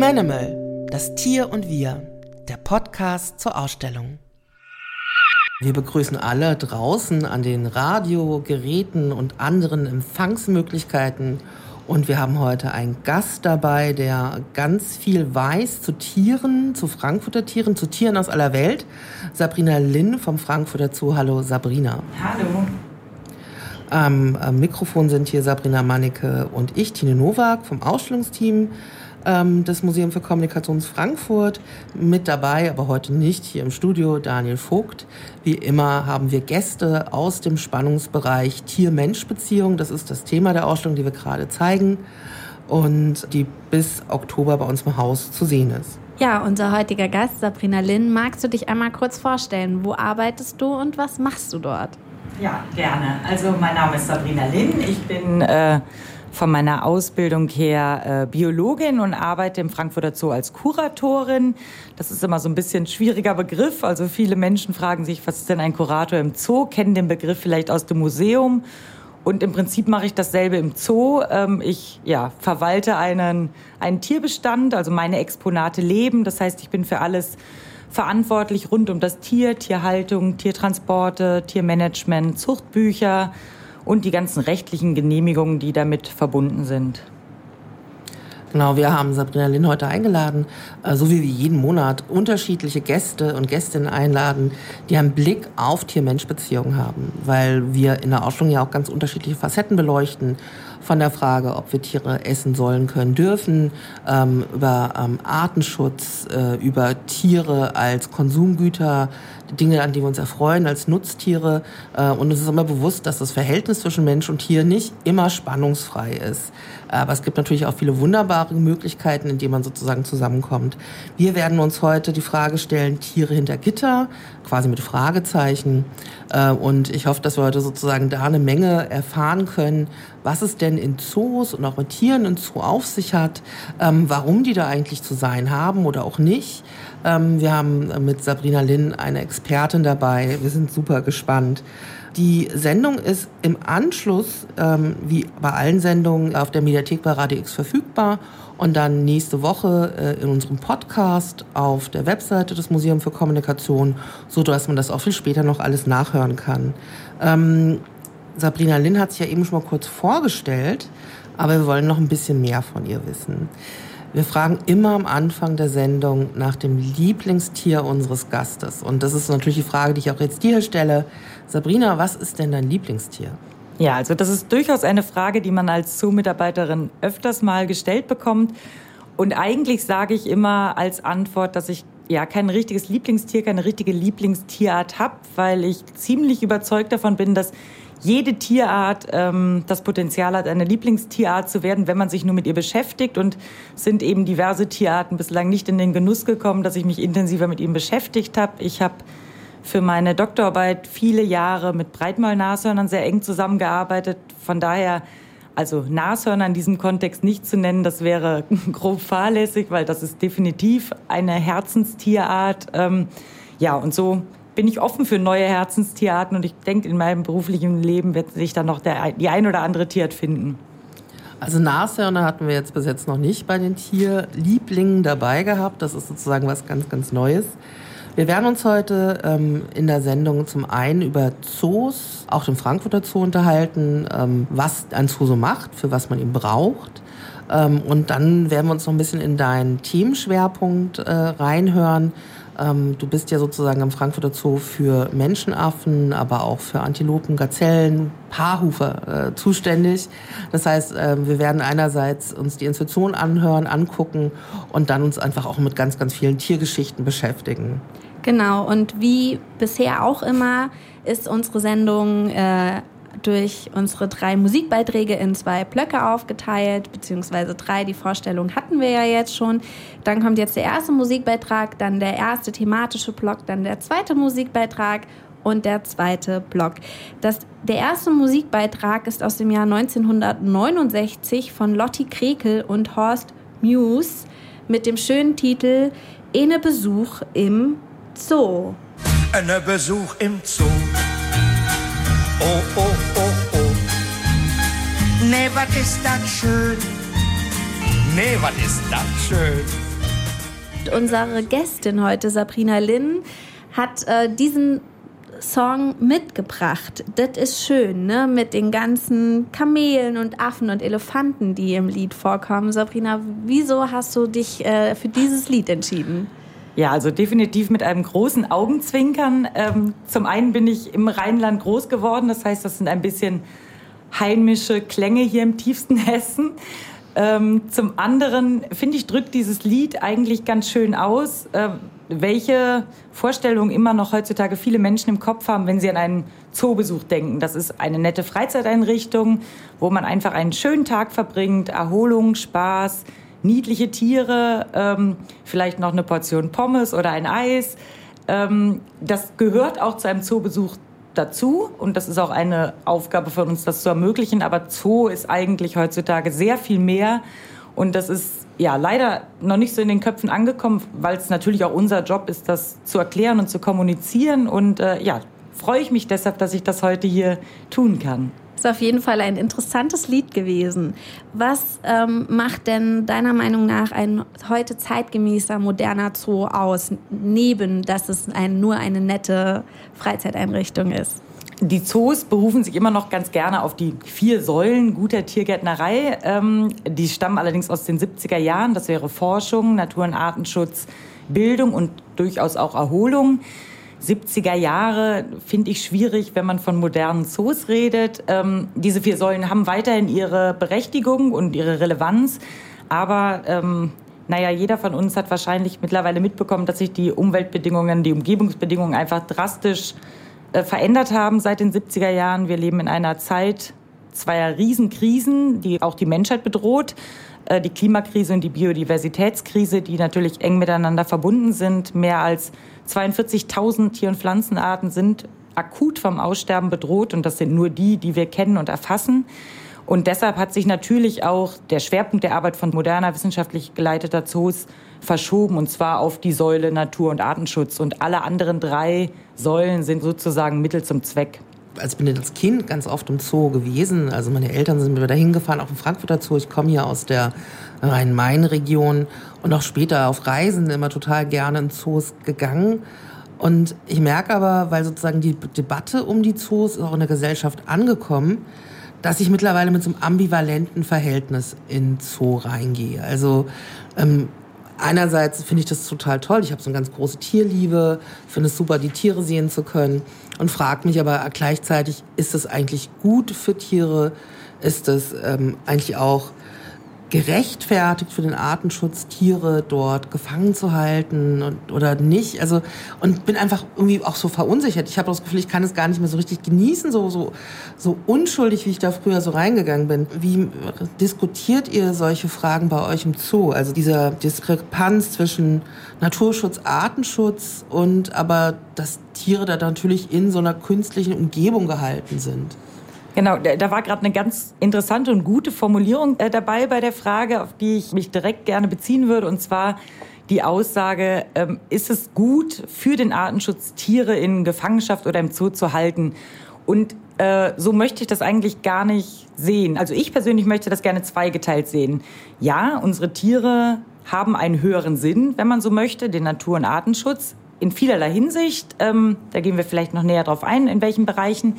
Humanimal, das Tier und wir, der Podcast zur Ausstellung. Wir begrüßen alle draußen an den Radiogeräten und anderen Empfangsmöglichkeiten. Und wir haben heute einen Gast dabei, der ganz viel weiß zu Tieren, zu Frankfurter Tieren, zu Tieren aus aller Welt. Sabrina Linn vom Frankfurter Zoo. Hallo Sabrina. Hallo. Am, Mikrofon sind hier Sabrina Mannecke und ich, Tine Nowak vom Ausstellungsteam ähm, des Museum für Kommunikation Frankfurt. Mit dabei, aber heute nicht hier im Studio, Daniel Vogt. Wie immer haben wir Gäste aus dem Spannungsbereich Tier-Mensch-Beziehung. Das ist das Thema der Ausstellung, die wir gerade zeigen und die bis Oktober bei uns im Haus zu sehen ist. Ja, unser heutiger Gast, Sabrina Linn, magst du dich einmal kurz vorstellen? Wo arbeitest du und was machst du dort? Ja, gerne. Also mein Name ist Sabrina Linn. Ich bin äh, von meiner Ausbildung her äh, Biologin und arbeite im Frankfurter Zoo als Kuratorin. Das ist immer so ein bisschen schwieriger Begriff. Also viele Menschen fragen sich, was ist denn ein Kurator im Zoo? Kennen den Begriff vielleicht aus dem Museum. Und im Prinzip mache ich dasselbe im Zoo. Ähm, ich ja, verwalte einen, einen Tierbestand, also meine Exponate leben. Das heißt, ich bin für alles verantwortlich rund um das Tier, Tierhaltung, Tiertransporte, Tiermanagement, Zuchtbücher und die ganzen rechtlichen Genehmigungen, die damit verbunden sind. Genau, wir haben Sabrina Lin heute eingeladen, äh, so wie wir jeden Monat unterschiedliche Gäste und Gästinnen einladen, die einen Blick auf Tier-Mensch-Beziehungen haben, weil wir in der Ausstellung ja auch ganz unterschiedliche Facetten beleuchten von der Frage, ob wir Tiere essen sollen, können, dürfen, ähm, über ähm, Artenschutz, äh, über Tiere als Konsumgüter, Dinge, an die wir uns erfreuen als Nutztiere. Äh, und es ist immer bewusst, dass das Verhältnis zwischen Mensch und Tier nicht immer spannungsfrei ist. Aber es gibt natürlich auch viele wunderbare Möglichkeiten, in denen man sozusagen zusammenkommt. Wir werden uns heute die Frage stellen, Tiere hinter Gitter, quasi mit Fragezeichen. Äh, und ich hoffe, dass wir heute sozusagen da eine Menge erfahren können, was es denn in Zoos und auch mit Tieren in Zoo auf sich hat, ähm, warum die da eigentlich zu sein haben oder auch nicht. Ähm, wir haben mit Sabrina Linn eine Expertin dabei. Wir sind super gespannt. Die Sendung ist im Anschluss, ähm, wie bei allen Sendungen, auf der Mediathek bei Radio X verfügbar und dann nächste Woche äh, in unserem Podcast auf der Webseite des Museums für Kommunikation, so dass man das auch viel später noch alles nachhören kann. Ähm, Sabrina Linn hat sich ja eben schon mal kurz vorgestellt, aber wir wollen noch ein bisschen mehr von ihr wissen. Wir fragen immer am Anfang der Sendung nach dem Lieblingstier unseres Gastes. Und das ist natürlich die Frage, die ich auch jetzt dir stelle. Sabrina, was ist denn dein Lieblingstier? Ja, also das ist durchaus eine Frage, die man als Zoo-Mitarbeiterin öfters mal gestellt bekommt. Und eigentlich sage ich immer als Antwort, dass ich ja kein richtiges Lieblingstier, keine richtige Lieblingstierart habe, weil ich ziemlich überzeugt davon bin, dass jede Tierart ähm, das Potenzial hat, eine Lieblingstierart zu werden, wenn man sich nur mit ihr beschäftigt. Und sind eben diverse Tierarten bislang nicht in den Genuss gekommen, dass ich mich intensiver mit ihnen beschäftigt habe. Ich habe für meine Doktorarbeit viele Jahre mit Breitmaulnashörnern sehr eng zusammengearbeitet. Von daher, also Nashörner in diesem Kontext nicht zu nennen, das wäre grob fahrlässig, weil das ist definitiv eine Herzenstierart. Ähm, ja, und so bin ich offen für neue Herzenstierarten und ich denke, in meinem beruflichen Leben wird sich dann noch der, die ein oder andere Tierart finden. Also Nashörner hatten wir jetzt bis jetzt noch nicht bei den Tierlieblingen dabei gehabt. Das ist sozusagen was ganz, ganz Neues. Wir werden uns heute ähm, in der Sendung zum einen über Zoos, auch den Frankfurter Zoo unterhalten, ähm, was ein Zoo so macht, für was man ihn braucht. Ähm, und dann werden wir uns noch ein bisschen in deinen Themenschwerpunkt äh, reinhören. Ähm, du bist ja sozusagen am Frankfurter Zoo für Menschenaffen, aber auch für Antilopen, Gazellen, Paarhufer äh, zuständig. Das heißt, äh, wir werden einerseits uns die Institution anhören, angucken und dann uns einfach auch mit ganz, ganz vielen Tiergeschichten beschäftigen. Genau, und wie bisher auch immer ist unsere Sendung äh, durch unsere drei Musikbeiträge in zwei Blöcke aufgeteilt, beziehungsweise drei. Die Vorstellung hatten wir ja jetzt schon. Dann kommt jetzt der erste Musikbeitrag, dann der erste thematische Block, dann der zweite Musikbeitrag und der zweite Block. Das, der erste Musikbeitrag ist aus dem Jahr 1969 von Lotti Krekel und Horst Muse mit dem schönen Titel Ene Besuch im Zoo. Ene Besuch im Zoo Oh, oh, oh, oh. Nee, was ist das schön? Nee, was ist das schön? Unsere Gästin heute, Sabrina Linn, hat äh, diesen Song mitgebracht. Das ist schön, ne? Mit den ganzen Kamelen und Affen und Elefanten, die im Lied vorkommen. Sabrina, wieso hast du dich äh, für dieses Lied entschieden? Ja, also definitiv mit einem großen Augenzwinkern. Ähm, zum einen bin ich im Rheinland groß geworden, das heißt, das sind ein bisschen heimische Klänge hier im tiefsten Hessen. Ähm, zum anderen finde ich, drückt dieses Lied eigentlich ganz schön aus, äh, welche Vorstellungen immer noch heutzutage viele Menschen im Kopf haben, wenn sie an einen Zoobesuch denken. Das ist eine nette Freizeiteinrichtung, wo man einfach einen schönen Tag verbringt, Erholung, Spaß, niedliche Tiere, ähm, vielleicht noch eine Portion Pommes oder ein Eis. Ähm, das gehört auch zu einem Zoobesuch dazu und das ist auch eine Aufgabe von uns, das zu ermöglichen. Aber Zoo ist eigentlich heutzutage sehr viel mehr und das ist ja leider noch nicht so in den Köpfen angekommen, weil es natürlich auch unser Job ist, das zu erklären und zu kommunizieren. Und äh, ja, freue ich mich deshalb, dass ich das heute hier tun kann. Ist auf jeden Fall ein interessantes Lied gewesen. Was ähm, macht denn deiner Meinung nach ein heute zeitgemäßer moderner Zoo aus, neben dass es ein, nur eine nette Freizeiteinrichtung ist? Die Zoos berufen sich immer noch ganz gerne auf die vier Säulen guter Tiergärtnerei. Ähm, die stammen allerdings aus den 70er Jahren. Das wäre Forschung, Natur- und Artenschutz, Bildung und durchaus auch Erholung. 70er Jahre finde ich schwierig, wenn man von modernen Zoos redet. Ähm, diese vier Säulen haben weiterhin ihre Berechtigung und ihre Relevanz, aber ähm, naja, jeder von uns hat wahrscheinlich mittlerweile mitbekommen, dass sich die Umweltbedingungen, die Umgebungsbedingungen einfach drastisch äh, verändert haben seit den 70er Jahren. Wir leben in einer Zeit zweier Riesenkrisen, die auch die Menschheit bedroht. Äh, die Klimakrise und die Biodiversitätskrise, die natürlich eng miteinander verbunden sind. Mehr als 42.000 Tier- und Pflanzenarten sind akut vom Aussterben bedroht und das sind nur die, die wir kennen und erfassen. Und deshalb hat sich natürlich auch der Schwerpunkt der Arbeit von moderner wissenschaftlich geleiteter Zoos verschoben und zwar auf die Säule Natur- und Artenschutz. Und alle anderen drei Säulen sind sozusagen Mittel zum Zweck also bin ich als Kind ganz oft im Zoo gewesen. Also meine Eltern sind mir da hingefahren, auch im Frankfurter Zoo. Ich komme hier aus der Rhein-Main-Region und auch später auf Reisen immer total gerne in Zoos gegangen. Und ich merke aber, weil sozusagen die Debatte um die Zoos ist auch in der Gesellschaft angekommen, dass ich mittlerweile mit so einem ambivalenten Verhältnis in Zoo reingehe. Also ähm, einerseits finde ich das total toll. Ich habe so eine ganz große Tierliebe, finde es super, die Tiere sehen zu können und frage mich aber gleichzeitig, ist es eigentlich gut für Tiere? Ist es ähm, eigentlich auch gerechtfertigt für den Artenschutz, Tiere dort gefangen zu halten und, oder nicht. Also und bin einfach irgendwie auch so verunsichert. Ich habe das Gefühl, ich kann es gar nicht mehr so richtig genießen, so so so unschuldig, wie ich da früher so reingegangen bin. Wie diskutiert ihr solche Fragen bei euch im Zoo? Also dieser Diskrepanz zwischen Naturschutz, Artenschutz und aber dass Tiere da natürlich in so einer künstlichen Umgebung gehalten sind. Genau, da war gerade eine ganz interessante und gute Formulierung äh, dabei bei der Frage, auf die ich mich direkt gerne beziehen würde, und zwar die Aussage, ähm, ist es gut für den Artenschutz, Tiere in Gefangenschaft oder im Zoo zu halten? Und äh, so möchte ich das eigentlich gar nicht sehen. Also ich persönlich möchte das gerne zweigeteilt sehen. Ja, unsere Tiere haben einen höheren Sinn, wenn man so möchte, den Natur- und Artenschutz in vielerlei Hinsicht. Ähm, da gehen wir vielleicht noch näher drauf ein, in welchen Bereichen.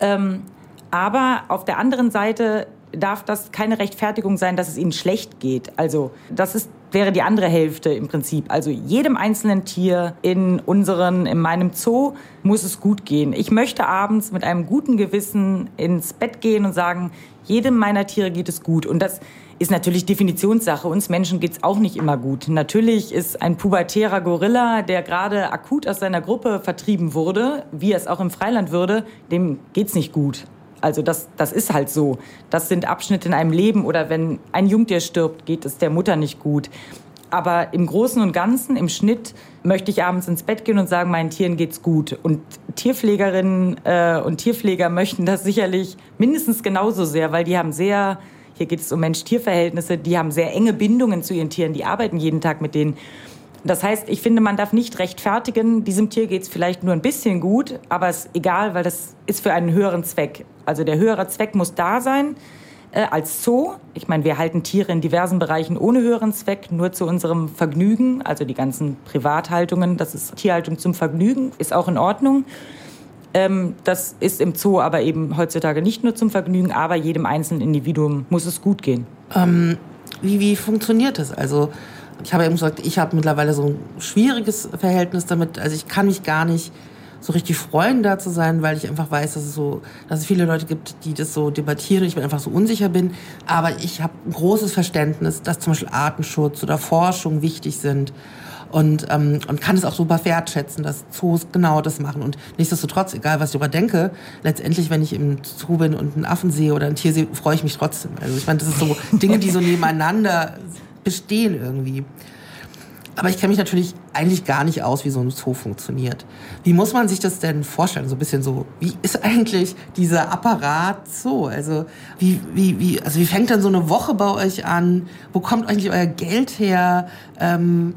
Ähm, aber auf der anderen Seite darf das keine Rechtfertigung sein, dass es ihnen schlecht geht. Also das ist, wäre die andere Hälfte im Prinzip. Also jedem einzelnen Tier in unseren, in meinem Zoo muss es gut gehen. Ich möchte abends mit einem guten Gewissen ins Bett gehen und sagen, jedem meiner Tiere geht es gut. Und das ist natürlich Definitionssache. Uns Menschen geht es auch nicht immer gut. Natürlich ist ein pubertärer Gorilla, der gerade akut aus seiner Gruppe vertrieben wurde, wie es auch im Freiland würde, dem geht es nicht gut. Also das, das ist halt so. Das sind Abschnitte in einem Leben oder wenn ein Jungtier stirbt, geht es der Mutter nicht gut. Aber im Großen und Ganzen, im Schnitt, möchte ich abends ins Bett gehen und sagen, meinen Tieren geht's gut. Und Tierpflegerinnen äh, und Tierpfleger möchten das sicherlich mindestens genauso sehr, weil die haben sehr, hier geht es um Mensch-Tier-Verhältnisse, die haben sehr enge Bindungen zu ihren Tieren, die arbeiten jeden Tag mit denen. Das heißt, ich finde, man darf nicht rechtfertigen, diesem Tier geht es vielleicht nur ein bisschen gut, aber es ist egal, weil das ist für einen höheren Zweck. Also der höhere Zweck muss da sein äh, als Zoo. Ich meine, wir halten Tiere in diversen Bereichen ohne höheren Zweck, nur zu unserem Vergnügen. Also die ganzen Privathaltungen, das ist Tierhaltung zum Vergnügen, ist auch in Ordnung. Ähm, das ist im Zoo aber eben heutzutage nicht nur zum Vergnügen, aber jedem einzelnen Individuum muss es gut gehen. Ähm, wie, wie funktioniert das? Also ich habe eben gesagt, ich habe mittlerweile so ein schwieriges Verhältnis damit. Also ich kann mich gar nicht so richtig freuen, da zu sein, weil ich einfach weiß, dass es so, dass es viele Leute gibt, die das so debattieren. Ich bin einfach so unsicher bin. Aber ich habe ein großes Verständnis, dass zum Beispiel Artenschutz oder Forschung wichtig sind und, ähm, und kann es auch super wertschätzen, dass Zoos genau das machen. Und nichtsdestotrotz, egal was ich darüber denke, letztendlich, wenn ich im Zoo bin und einen Affen sehe oder ein Tier sehe, freue ich mich trotzdem. Also ich meine, das sind so Dinge, die so nebeneinander bestehen irgendwie. Aber ich kenne mich natürlich eigentlich gar nicht aus, wie so ein Zoo funktioniert. Wie muss man sich das denn vorstellen? So ein bisschen so, wie ist eigentlich dieser Apparat Zoo? Also wie, wie, wie, also wie fängt dann so eine Woche bei euch an? Wo kommt eigentlich euer Geld her? Ähm,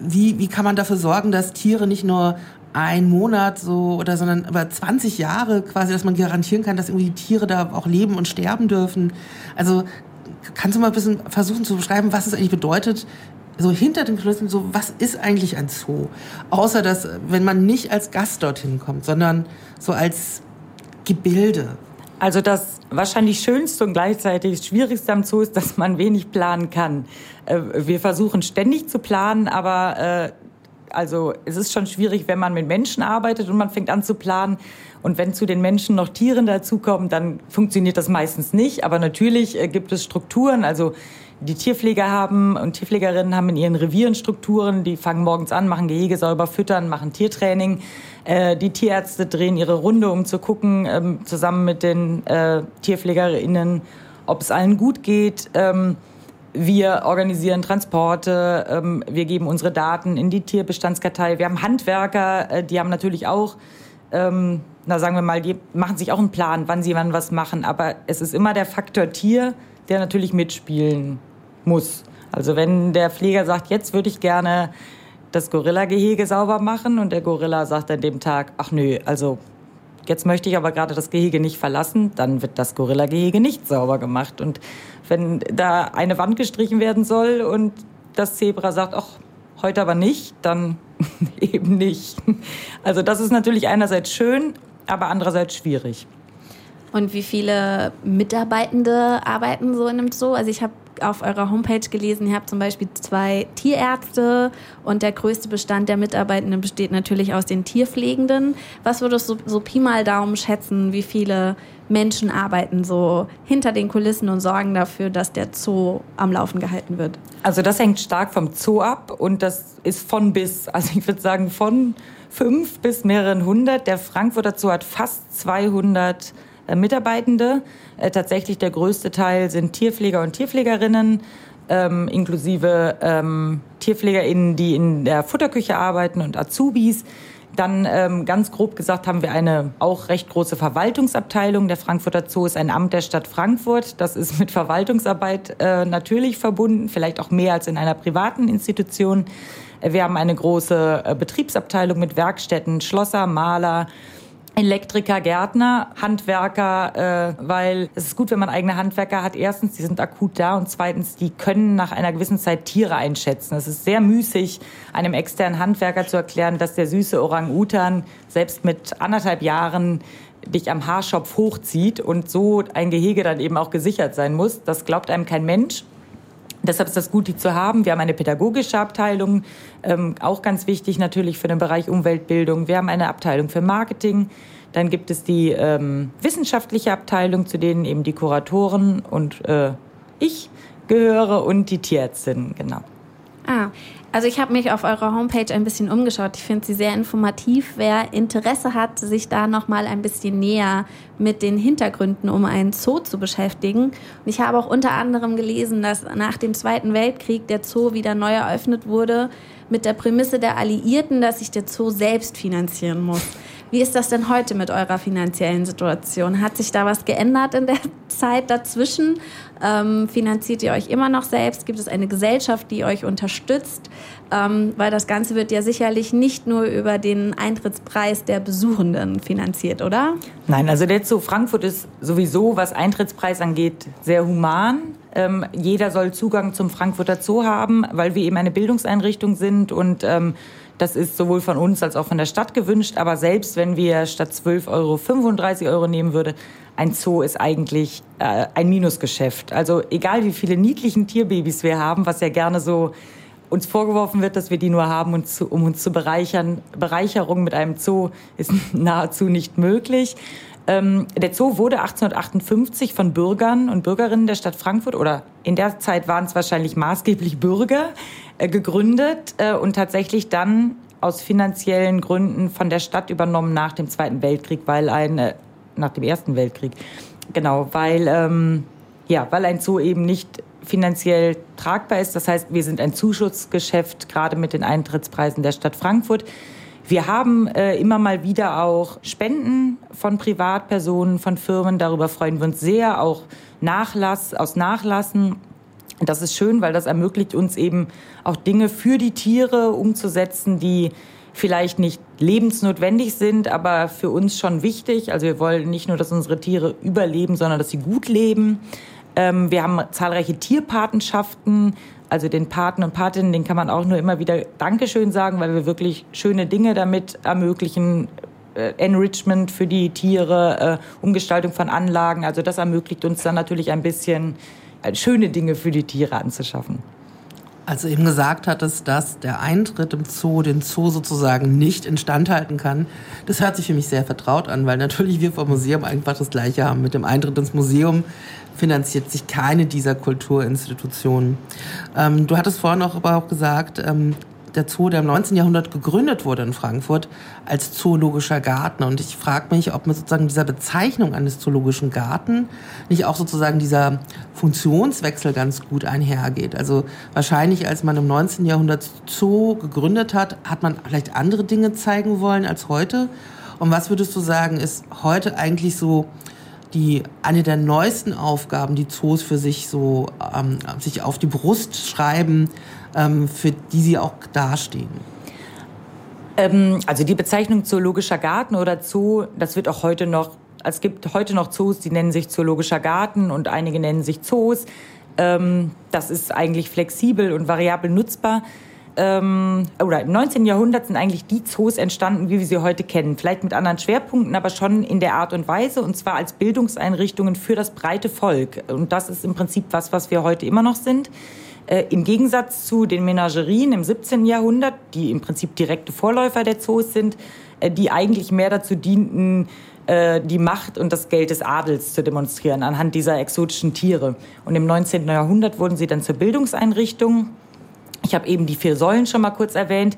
wie, wie kann man dafür sorgen, dass Tiere nicht nur ein Monat so oder sondern über 20 Jahre quasi, dass man garantieren kann, dass irgendwie die Tiere da auch leben und sterben dürfen. Also kannst du mal ein bisschen versuchen zu beschreiben, was es eigentlich bedeutet, so hinter den Kulissen, so was ist eigentlich ein Zoo? Außer dass, wenn man nicht als Gast dorthin kommt, sondern so als Gebilde. Also das wahrscheinlich schönste und gleichzeitig schwierigste am Zoo ist, dass man wenig planen kann. Äh, wir versuchen ständig zu planen, aber äh, also es ist schon schwierig, wenn man mit Menschen arbeitet und man fängt an zu planen. Und wenn zu den Menschen noch Tiere dazukommen, dann funktioniert das meistens nicht. Aber natürlich äh, gibt es Strukturen. Also die Tierpfleger haben und Tierpflegerinnen haben in ihren Revieren Strukturen, die fangen morgens an, machen Gehege sauber, füttern, machen Tiertraining. Äh, die Tierärzte drehen ihre Runde, um zu gucken, ähm, zusammen mit den äh, TierpflegerInnen, ob es allen gut geht. Ähm, wir organisieren Transporte, ähm, wir geben unsere Daten in die Tierbestandskartei. Wir haben Handwerker, äh, die haben natürlich auch, na sagen wir mal, die machen sich auch einen Plan, wann sie wann was machen. Aber es ist immer der Faktor Tier, der natürlich mitspielen muss. Also wenn der Pfleger sagt, jetzt würde ich gerne das Gorilla-Gehege sauber machen und der Gorilla sagt an dem Tag, ach nö, also jetzt möchte ich aber gerade das Gehege nicht verlassen, dann wird das Gorilla-Gehege nicht sauber gemacht. Und wenn da eine Wand gestrichen werden soll und das Zebra sagt, ach, heute aber nicht, dann eben nicht. Also das ist natürlich einerseits schön, aber andererseits schwierig. Und wie viele Mitarbeitende arbeiten so in einem Zoo? Also ich habe auf eurer Homepage gelesen, ihr habt zum Beispiel zwei Tierärzte und der größte Bestand der Mitarbeitenden besteht natürlich aus den Tierpflegenden. Was würdest du so Pi mal Daumen schätzen, wie viele Menschen arbeiten so hinter den Kulissen und sorgen dafür, dass der Zoo am Laufen gehalten wird? Also das hängt stark vom Zoo ab und das ist von bis. Also ich würde sagen von fünf bis mehreren hundert. Der Frankfurter Zoo hat fast 200 äh, Mitarbeitende. Äh, tatsächlich der größte Teil sind Tierpfleger und Tierpflegerinnen, ähm, inklusive ähm, TierpflegerInnen, die in der Futterküche arbeiten und Azubis. Dann ähm, ganz grob gesagt haben wir eine auch recht große Verwaltungsabteilung. Der Frankfurter Zoo ist ein Amt der Stadt Frankfurt. Das ist mit Verwaltungsarbeit äh, natürlich verbunden, vielleicht auch mehr als in einer privaten Institution. Wir haben eine große äh, Betriebsabteilung mit Werkstätten, Schlosser, Maler, Elektriker, Gärtner, Handwerker, äh, weil es ist gut, wenn man eigene Handwerker hat. Erstens, die sind akut da und zweitens, die können nach einer gewissen Zeit Tiere einschätzen. Es ist sehr müßig, einem externen Handwerker zu erklären, dass der süße Orang-Utan selbst mit anderthalb Jahren dich am Haarschopf hochzieht und so ein Gehege dann eben auch gesichert sein muss. Das glaubt einem kein Mensch. Deshalb ist das gut, die zu haben. Wir haben eine pädagogische Abteilung, ähm, auch ganz wichtig natürlich für den Bereich Umweltbildung. Wir haben eine Abteilung für Marketing. Dann gibt es die ähm, wissenschaftliche Abteilung, zu denen eben die Kuratoren und äh, ich gehöre und die Tierärztin, genau. Ah, also ich habe mich auf eurer Homepage ein bisschen umgeschaut. Ich finde sie sehr informativ. Wer Interesse hat, sich da noch mal ein bisschen näher mit den Hintergründen um einen Zoo zu beschäftigen. Und ich habe auch unter anderem gelesen, dass nach dem Zweiten Weltkrieg der Zoo wieder neu eröffnet wurde mit der Prämisse der Alliierten, dass sich der Zoo selbst finanzieren muss. Wie ist das denn heute mit eurer finanziellen Situation? Hat sich da was geändert in der Zeit dazwischen? Ähm, finanziert ihr euch immer noch selbst? Gibt es eine Gesellschaft, die euch unterstützt? Ähm, weil das Ganze wird ja sicherlich nicht nur über den Eintrittspreis der Besuchenden finanziert, oder? Nein, also der Zoo Frankfurt ist sowieso, was Eintrittspreis angeht, sehr human. Ähm, jeder soll Zugang zum Frankfurter Zoo haben, weil wir eben eine Bildungseinrichtung sind und ähm, das ist sowohl von uns als auch von der Stadt gewünscht. Aber selbst wenn wir statt 12 Euro 35 Euro nehmen würde, ein Zoo ist eigentlich äh, ein Minusgeschäft. Also egal wie viele niedlichen Tierbabys wir haben, was ja gerne so uns vorgeworfen wird, dass wir die nur haben, um uns zu bereichern. Bereicherung mit einem Zoo ist nahezu nicht möglich. Ähm, der Zoo wurde 1858 von Bürgern und Bürgerinnen der Stadt Frankfurt oder in der Zeit waren es wahrscheinlich maßgeblich Bürger äh, gegründet äh, und tatsächlich dann aus finanziellen Gründen von der Stadt übernommen nach dem Zweiten Weltkrieg, weil ein äh, nach dem Ersten Weltkrieg genau, weil ähm, ja, weil ein Zoo eben nicht finanziell tragbar ist. Das heißt, wir sind ein Zuschussgeschäft gerade mit den Eintrittspreisen der Stadt Frankfurt. Wir haben äh, immer mal wieder auch Spenden von Privatpersonen, von Firmen. Darüber freuen wir uns sehr. Auch Nachlass aus Nachlassen. Das ist schön, weil das ermöglicht uns eben auch Dinge für die Tiere umzusetzen, die vielleicht nicht lebensnotwendig sind, aber für uns schon wichtig. Also wir wollen nicht nur, dass unsere Tiere überleben, sondern dass sie gut leben. Ähm, wir haben zahlreiche Tierpatenschaften also den Paten und Patinnen, den kann man auch nur immer wieder Dankeschön sagen, weil wir wirklich schöne Dinge damit ermöglichen. Äh, Enrichment für die Tiere, äh, Umgestaltung von Anlagen. Also das ermöglicht uns dann natürlich ein bisschen äh, schöne Dinge für die Tiere anzuschaffen. Also eben gesagt hat es, dass der Eintritt im Zoo den Zoo sozusagen nicht instand halten kann. Das hört sich für mich sehr vertraut an, weil natürlich wir vom Museum einfach das Gleiche haben. Mit dem Eintritt ins Museum finanziert sich keine dieser Kulturinstitutionen. Ähm, du hattest vorhin auch aber auch gesagt, ähm, der Zoo, der im 19. Jahrhundert gegründet wurde in Frankfurt, als zoologischer Garten. Und ich frage mich, ob mit sozusagen dieser Bezeichnung eines zoologischen Garten nicht auch sozusagen dieser Funktionswechsel ganz gut einhergeht. Also wahrscheinlich, als man im 19. Jahrhundert Zoo gegründet hat, hat man vielleicht andere Dinge zeigen wollen als heute. Und was würdest du sagen, ist heute eigentlich so die eine der neuesten Aufgaben, die Zoos für sich so ähm, sich auf die Brust schreiben, ähm, für die sie auch dastehen? Ähm, also die Bezeichnung Zoologischer Garten oder Zoo, das wird auch heute noch, es gibt heute noch Zoos, die nennen sich Zoologischer Garten und einige nennen sich Zoos. Ähm, das ist eigentlich flexibel und variabel nutzbar ähm, oder im 19. Jahrhundert sind eigentlich die Zoos entstanden, wie wir sie heute kennen. Vielleicht mit anderen Schwerpunkten, aber schon in der Art und Weise und zwar als Bildungseinrichtungen für das breite Volk. Und das ist im Prinzip was, was wir heute immer noch sind. Äh, Im Gegensatz zu den Menagerien im 17. Jahrhundert, die im Prinzip direkte Vorläufer der Zoos sind, äh, die eigentlich mehr dazu dienten, äh, die Macht und das Geld des Adels zu demonstrieren anhand dieser exotischen Tiere. Und im 19. Jahrhundert wurden sie dann zur Bildungseinrichtung ich habe eben die vier Säulen schon mal kurz erwähnt.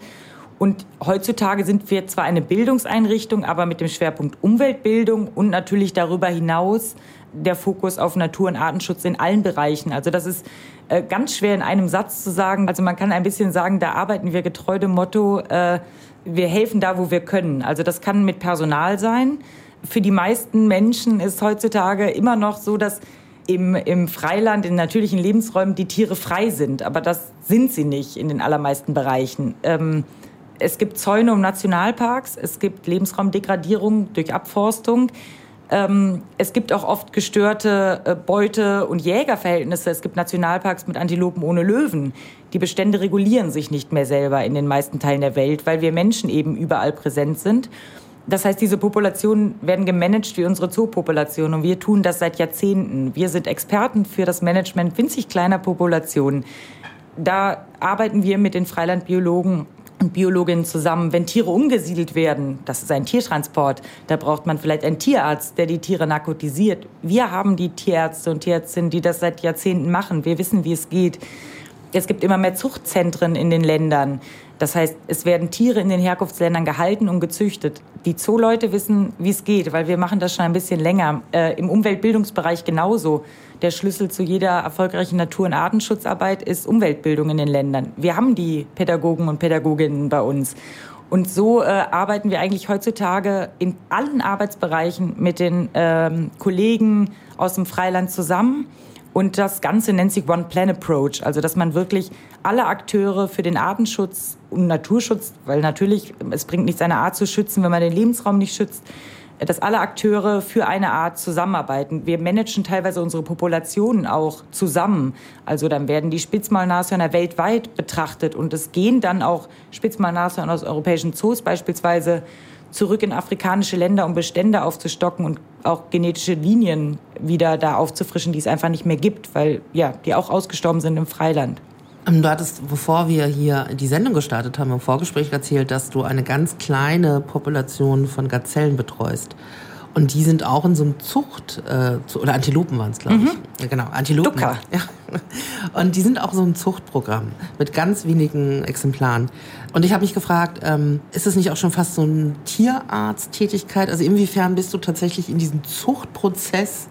Und heutzutage sind wir zwar eine Bildungseinrichtung, aber mit dem Schwerpunkt Umweltbildung und natürlich darüber hinaus der Fokus auf Natur- und Artenschutz in allen Bereichen. Also das ist äh, ganz schwer in einem Satz zu sagen. Also man kann ein bisschen sagen, da arbeiten wir getreu dem Motto, äh, wir helfen da, wo wir können. Also das kann mit Personal sein. Für die meisten Menschen ist heutzutage immer noch so, dass im, im Freiland, in natürlichen Lebensräumen die Tiere frei sind. Aber das sind sie nicht in den allermeisten Bereichen. Ähm, es gibt Zäune um Nationalparks, es gibt Lebensraumdegradierung durch Abforstung. Ähm, es gibt auch oft gestörte äh, Beute- und Jägerverhältnisse. Es gibt Nationalparks mit Antilopen ohne Löwen. Die Bestände regulieren sich nicht mehr selber in den meisten Teilen der Welt, weil wir Menschen eben überall präsent sind. Das heißt, diese Populationen werden gemanagt wie unsere Zoopopulation und wir tun das seit Jahrzehnten. Wir sind Experten für das Management winzig kleiner Populationen. Da arbeiten wir mit den Freilandbiologen und Biologinnen zusammen, wenn Tiere umgesiedelt werden, das ist ein Tiertransport, da braucht man vielleicht einen Tierarzt, der die Tiere narkotisiert. Wir haben die Tierärzte und Tierärztinnen, die das seit Jahrzehnten machen. Wir wissen, wie es geht. Es gibt immer mehr Zuchtzentren in den Ländern. Das heißt, es werden Tiere in den Herkunftsländern gehalten und gezüchtet. Die Zooleute wissen, wie es geht, weil wir machen das schon ein bisschen länger. Äh, Im Umweltbildungsbereich genauso. Der Schlüssel zu jeder erfolgreichen Natur- und Artenschutzarbeit ist Umweltbildung in den Ländern. Wir haben die Pädagogen und Pädagoginnen bei uns. Und so äh, arbeiten wir eigentlich heutzutage in allen Arbeitsbereichen mit den ähm, Kollegen aus dem Freiland zusammen. Und das Ganze nennt sich One Plan Approach, also dass man wirklich alle Akteure für den Artenschutz und Naturschutz, weil natürlich es bringt nichts, eine Art zu schützen, wenn man den Lebensraum nicht schützt, dass alle Akteure für eine Art zusammenarbeiten. Wir managen teilweise unsere Populationen auch zusammen. Also dann werden die Spitzmalnashörner weltweit betrachtet und es gehen dann auch Spitzmalnashörner aus europäischen Zoos beispielsweise zurück in afrikanische Länder, um Bestände aufzustocken und auch genetische Linien wieder da aufzufrischen, die es einfach nicht mehr gibt, weil ja, die auch ausgestorben sind im Freiland. Ähm, du hattest, bevor wir hier die Sendung gestartet haben, im Vorgespräch erzählt, dass du eine ganz kleine Population von Gazellen betreust. Und die sind auch in so einem Zucht, äh, oder Antilopen waren es, glaube ich. Mhm. Ja, genau, Antilopen. Ducker. Ja. Und die sind auch so ein Zuchtprogramm mit ganz wenigen Exemplaren. Und ich habe mich gefragt, ähm, ist es nicht auch schon fast so eine Tierarzttätigkeit? Also inwiefern bist du tatsächlich in diesem Zuchtprozess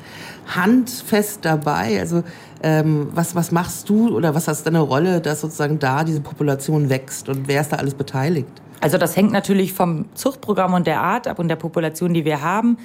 handfest dabei? Also ähm, was, was machst du oder was hast deine Rolle, dass sozusagen da diese Population wächst und wer ist da alles beteiligt? Also das hängt natürlich vom Zuchtprogramm und der Art ab und der Population, die wir haben.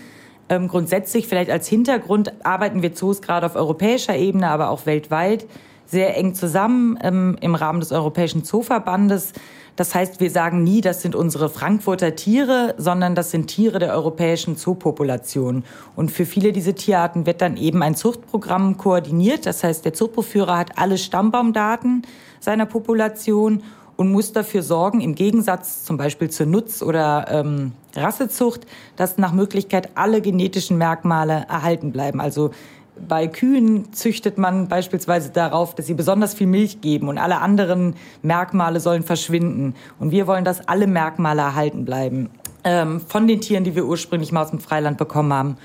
Ähm, grundsätzlich vielleicht als Hintergrund arbeiten wir Zoos gerade auf europäischer Ebene, aber auch weltweit sehr eng zusammen ähm, im Rahmen des Europäischen Zooverbandes. Das heißt, wir sagen nie, das sind unsere Frankfurter Tiere, sondern das sind Tiere der europäischen Zoopopulation. Und für viele dieser Tierarten wird dann eben ein Zuchtprogramm koordiniert. Das heißt, der Zooproführer hat alle Stammbaumdaten seiner Population und muss dafür sorgen, im Gegensatz zum Beispiel zur Nutz- oder ähm, Rassezucht, dass nach Möglichkeit alle genetischen Merkmale erhalten bleiben. Also bei Kühen züchtet man beispielsweise darauf, dass sie besonders viel Milch geben und alle anderen Merkmale sollen verschwinden. Und wir wollen, dass alle Merkmale erhalten bleiben ähm, von den Tieren, die wir ursprünglich mal aus dem Freiland bekommen haben.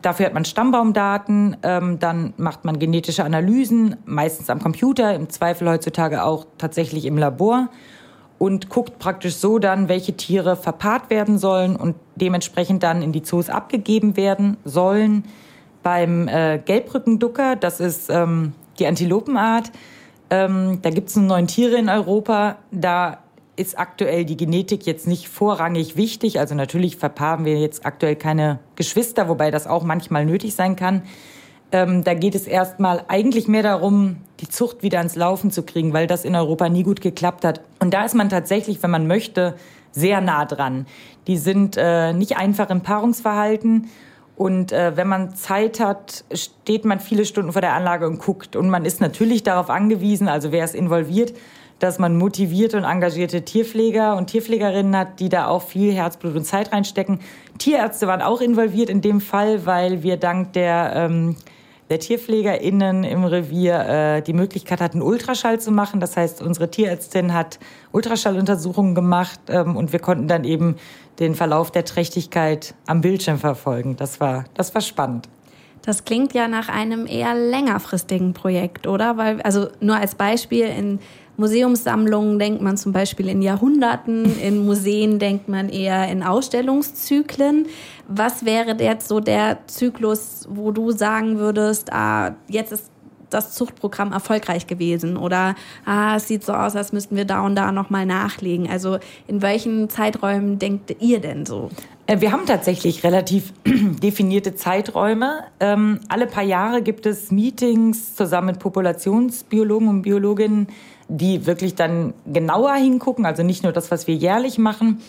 Dafür hat man Stammbaumdaten, ähm, dann macht man genetische Analysen, meistens am Computer, im Zweifel heutzutage auch tatsächlich im Labor und guckt praktisch so dann, welche Tiere verpaart werden sollen und dementsprechend dann in die Zoos abgegeben werden sollen. Beim äh, Gelbrückenducker, das ist ähm, die Antilopenart, ähm, da gibt es neun Tiere in Europa. Da ist aktuell die Genetik jetzt nicht vorrangig wichtig. Also natürlich verpaaren wir jetzt aktuell keine Geschwister, wobei das auch manchmal nötig sein kann. Ähm, da geht es erstmal eigentlich mehr darum, die Zucht wieder ans Laufen zu kriegen, weil das in Europa nie gut geklappt hat. Und da ist man tatsächlich, wenn man möchte, sehr nah dran. Die sind äh, nicht einfach im Paarungsverhalten. Und äh, wenn man Zeit hat, steht man viele Stunden vor der Anlage und guckt. Und man ist natürlich darauf angewiesen, also wer ist involviert, dass man motivierte und engagierte Tierpfleger und Tierpflegerinnen hat, die da auch viel Herzblut und Zeit reinstecken. Tierärzte waren auch involviert in dem Fall, weil wir dank der, ähm, der TierpflegerInnen im Revier äh, die Möglichkeit hatten, Ultraschall zu machen. Das heißt, unsere Tierärztin hat Ultraschalluntersuchungen gemacht ähm, und wir konnten dann eben den Verlauf der Trächtigkeit am Bildschirm verfolgen. Das war, das war spannend. Das klingt ja nach einem eher längerfristigen Projekt, oder? Weil, also nur als Beispiel, in Museumssammlungen denkt man zum Beispiel in Jahrhunderten, in Museen denkt man eher in Ausstellungszyklen. Was wäre jetzt so der Zyklus, wo du sagen würdest, ah, jetzt ist das Zuchtprogramm erfolgreich gewesen oder ah, es sieht so aus, als müssten wir da und da nochmal nachlegen. Also in welchen Zeiträumen denkt ihr denn so? Äh, wir haben tatsächlich relativ definierte Zeiträume. Ähm, alle paar Jahre gibt es Meetings zusammen mit Populationsbiologen und Biologinnen, die wirklich dann genauer hingucken, also nicht nur das, was wir jährlich machen.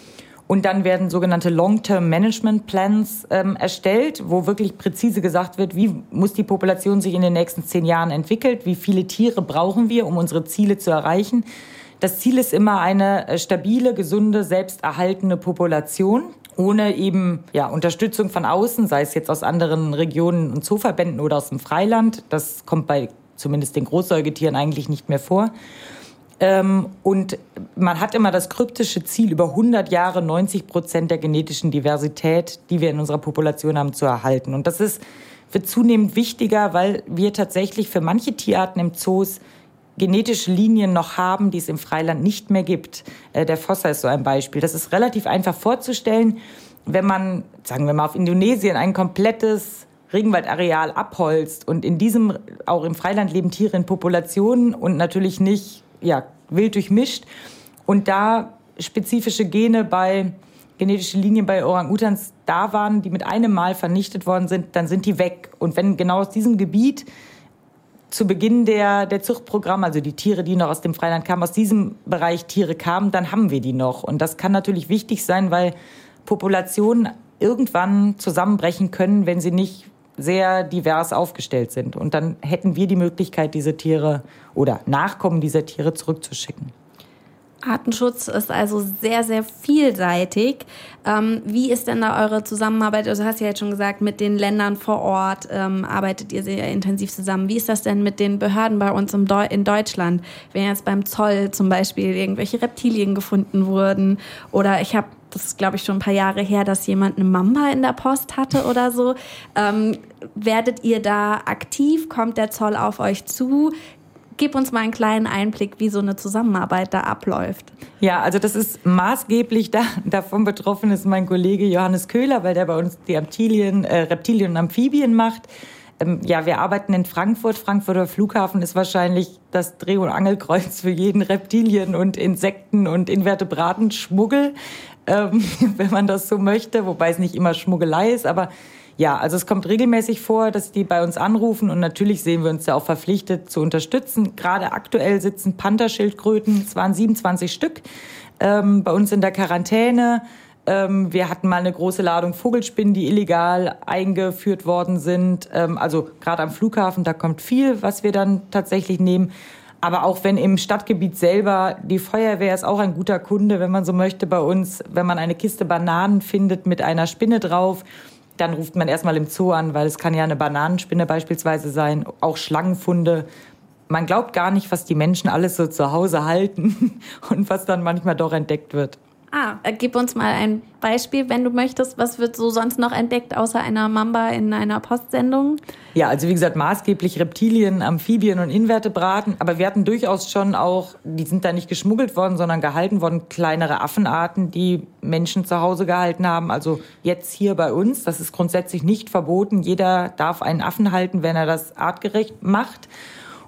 Und dann werden sogenannte Long-Term Management Plans ähm, erstellt, wo wirklich präzise gesagt wird, wie muss die Population sich in den nächsten zehn Jahren entwickeln, wie viele Tiere brauchen wir, um unsere Ziele zu erreichen. Das Ziel ist immer eine äh, stabile, gesunde, selbsterhaltene Population ohne eben ja, Unterstützung von außen, sei es jetzt aus anderen Regionen und Zooverbänden oder aus dem Freiland. Das kommt bei zumindest den Großsäugetieren eigentlich nicht mehr vor. Ähm, und man hat immer das kryptische Ziel, über 100 Jahre 90 Prozent der genetischen Diversität, die wir in unserer Population haben, zu erhalten. Und das ist, wird zunehmend wichtiger, weil wir tatsächlich für manche Tierarten im Zoos genetische Linien noch haben, die es im Freiland nicht mehr gibt. Äh, der Fossa ist so ein Beispiel. Das ist relativ einfach vorzustellen, wenn man, sagen wir mal, auf Indonesien ein komplettes Regenwaldareal abholzt und in diesem auch im Freiland leben Tiere in Populationen und natürlich nicht ja, wild durchmischt und da spezifische Gene bei genetische Linien bei Orang-Utans da waren, die mit einem Mal vernichtet worden sind, dann sind die weg. Und wenn genau aus diesem Gebiet zu Beginn der, der Zuchtprogramme, also die Tiere, die noch aus dem Freiland kamen, aus diesem Bereich Tiere kamen, dann haben wir die noch. Und das kann natürlich wichtig sein, weil Populationen irgendwann zusammenbrechen können, wenn sie nicht sehr divers aufgestellt sind. Und dann hätten wir die Möglichkeit, diese Tiere oder Nachkommen dieser Tiere zurückzuschicken. Artenschutz ist also sehr, sehr vielseitig. Ähm, wie ist denn da eure Zusammenarbeit? Also hast du ja jetzt schon gesagt, mit den Ländern vor Ort ähm, arbeitet ihr sehr intensiv zusammen. Wie ist das denn mit den Behörden bei uns Deu in Deutschland? Wenn jetzt beim Zoll zum Beispiel irgendwelche Reptilien gefunden wurden oder ich habe das ist, glaube ich, schon ein paar Jahre her, dass jemand eine Mamba in der Post hatte oder so. Ähm, werdet ihr da aktiv? Kommt der Zoll auf euch zu? Gib uns mal einen kleinen Einblick, wie so eine Zusammenarbeit da abläuft. Ja, also das ist maßgeblich da, davon betroffen ist mein Kollege Johannes Köhler, weil der bei uns die Reptilien, äh, Reptilien und Amphibien macht. Ähm, ja, wir arbeiten in Frankfurt. Frankfurter Flughafen ist wahrscheinlich das Dreh- und Angelkreuz für jeden Reptilien- und Insekten- und Invertebratenschmuggel, ähm, wenn man das so möchte, wobei es nicht immer Schmuggelei ist, aber ja, also es kommt regelmäßig vor, dass die bei uns anrufen und natürlich sehen wir uns ja auch verpflichtet zu unterstützen. Gerade aktuell sitzen Pantherschildkröten, es waren 27 Stück, ähm, bei uns in der Quarantäne. Ähm, wir hatten mal eine große Ladung Vogelspinnen, die illegal eingeführt worden sind. Ähm, also gerade am Flughafen, da kommt viel, was wir dann tatsächlich nehmen. Aber auch wenn im Stadtgebiet selber die Feuerwehr ist auch ein guter Kunde, wenn man so möchte, bei uns, wenn man eine Kiste Bananen findet mit einer Spinne drauf, dann ruft man erstmal im Zoo an, weil es kann ja eine Bananenspinne beispielsweise sein, auch Schlangenfunde. Man glaubt gar nicht, was die Menschen alles so zu Hause halten und was dann manchmal doch entdeckt wird. Ah, äh, gib uns mal ein Beispiel, wenn du möchtest. Was wird so sonst noch entdeckt, außer einer Mamba in einer Postsendung? Ja, also wie gesagt, maßgeblich Reptilien, Amphibien und Invertebraten. Aber wir hatten durchaus schon auch, die sind da nicht geschmuggelt worden, sondern gehalten worden, kleinere Affenarten, die Menschen zu Hause gehalten haben. Also jetzt hier bei uns, das ist grundsätzlich nicht verboten. Jeder darf einen Affen halten, wenn er das artgerecht macht.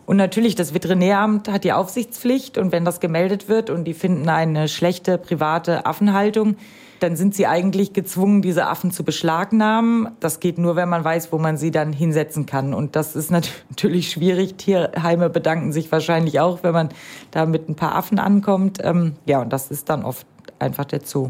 Und natürlich, das Veterinäramt hat die Aufsichtspflicht und wenn das gemeldet wird und die finden eine schlechte private Affenhaltung, dann sind sie eigentlich gezwungen, diese Affen zu beschlagnahmen. Das geht nur, wenn man weiß, wo man sie dann hinsetzen kann. Und das ist natürlich schwierig. Tierheime bedanken sich wahrscheinlich auch, wenn man da mit ein paar Affen ankommt. Ähm, ja, und das ist dann oft einfach der Zoo.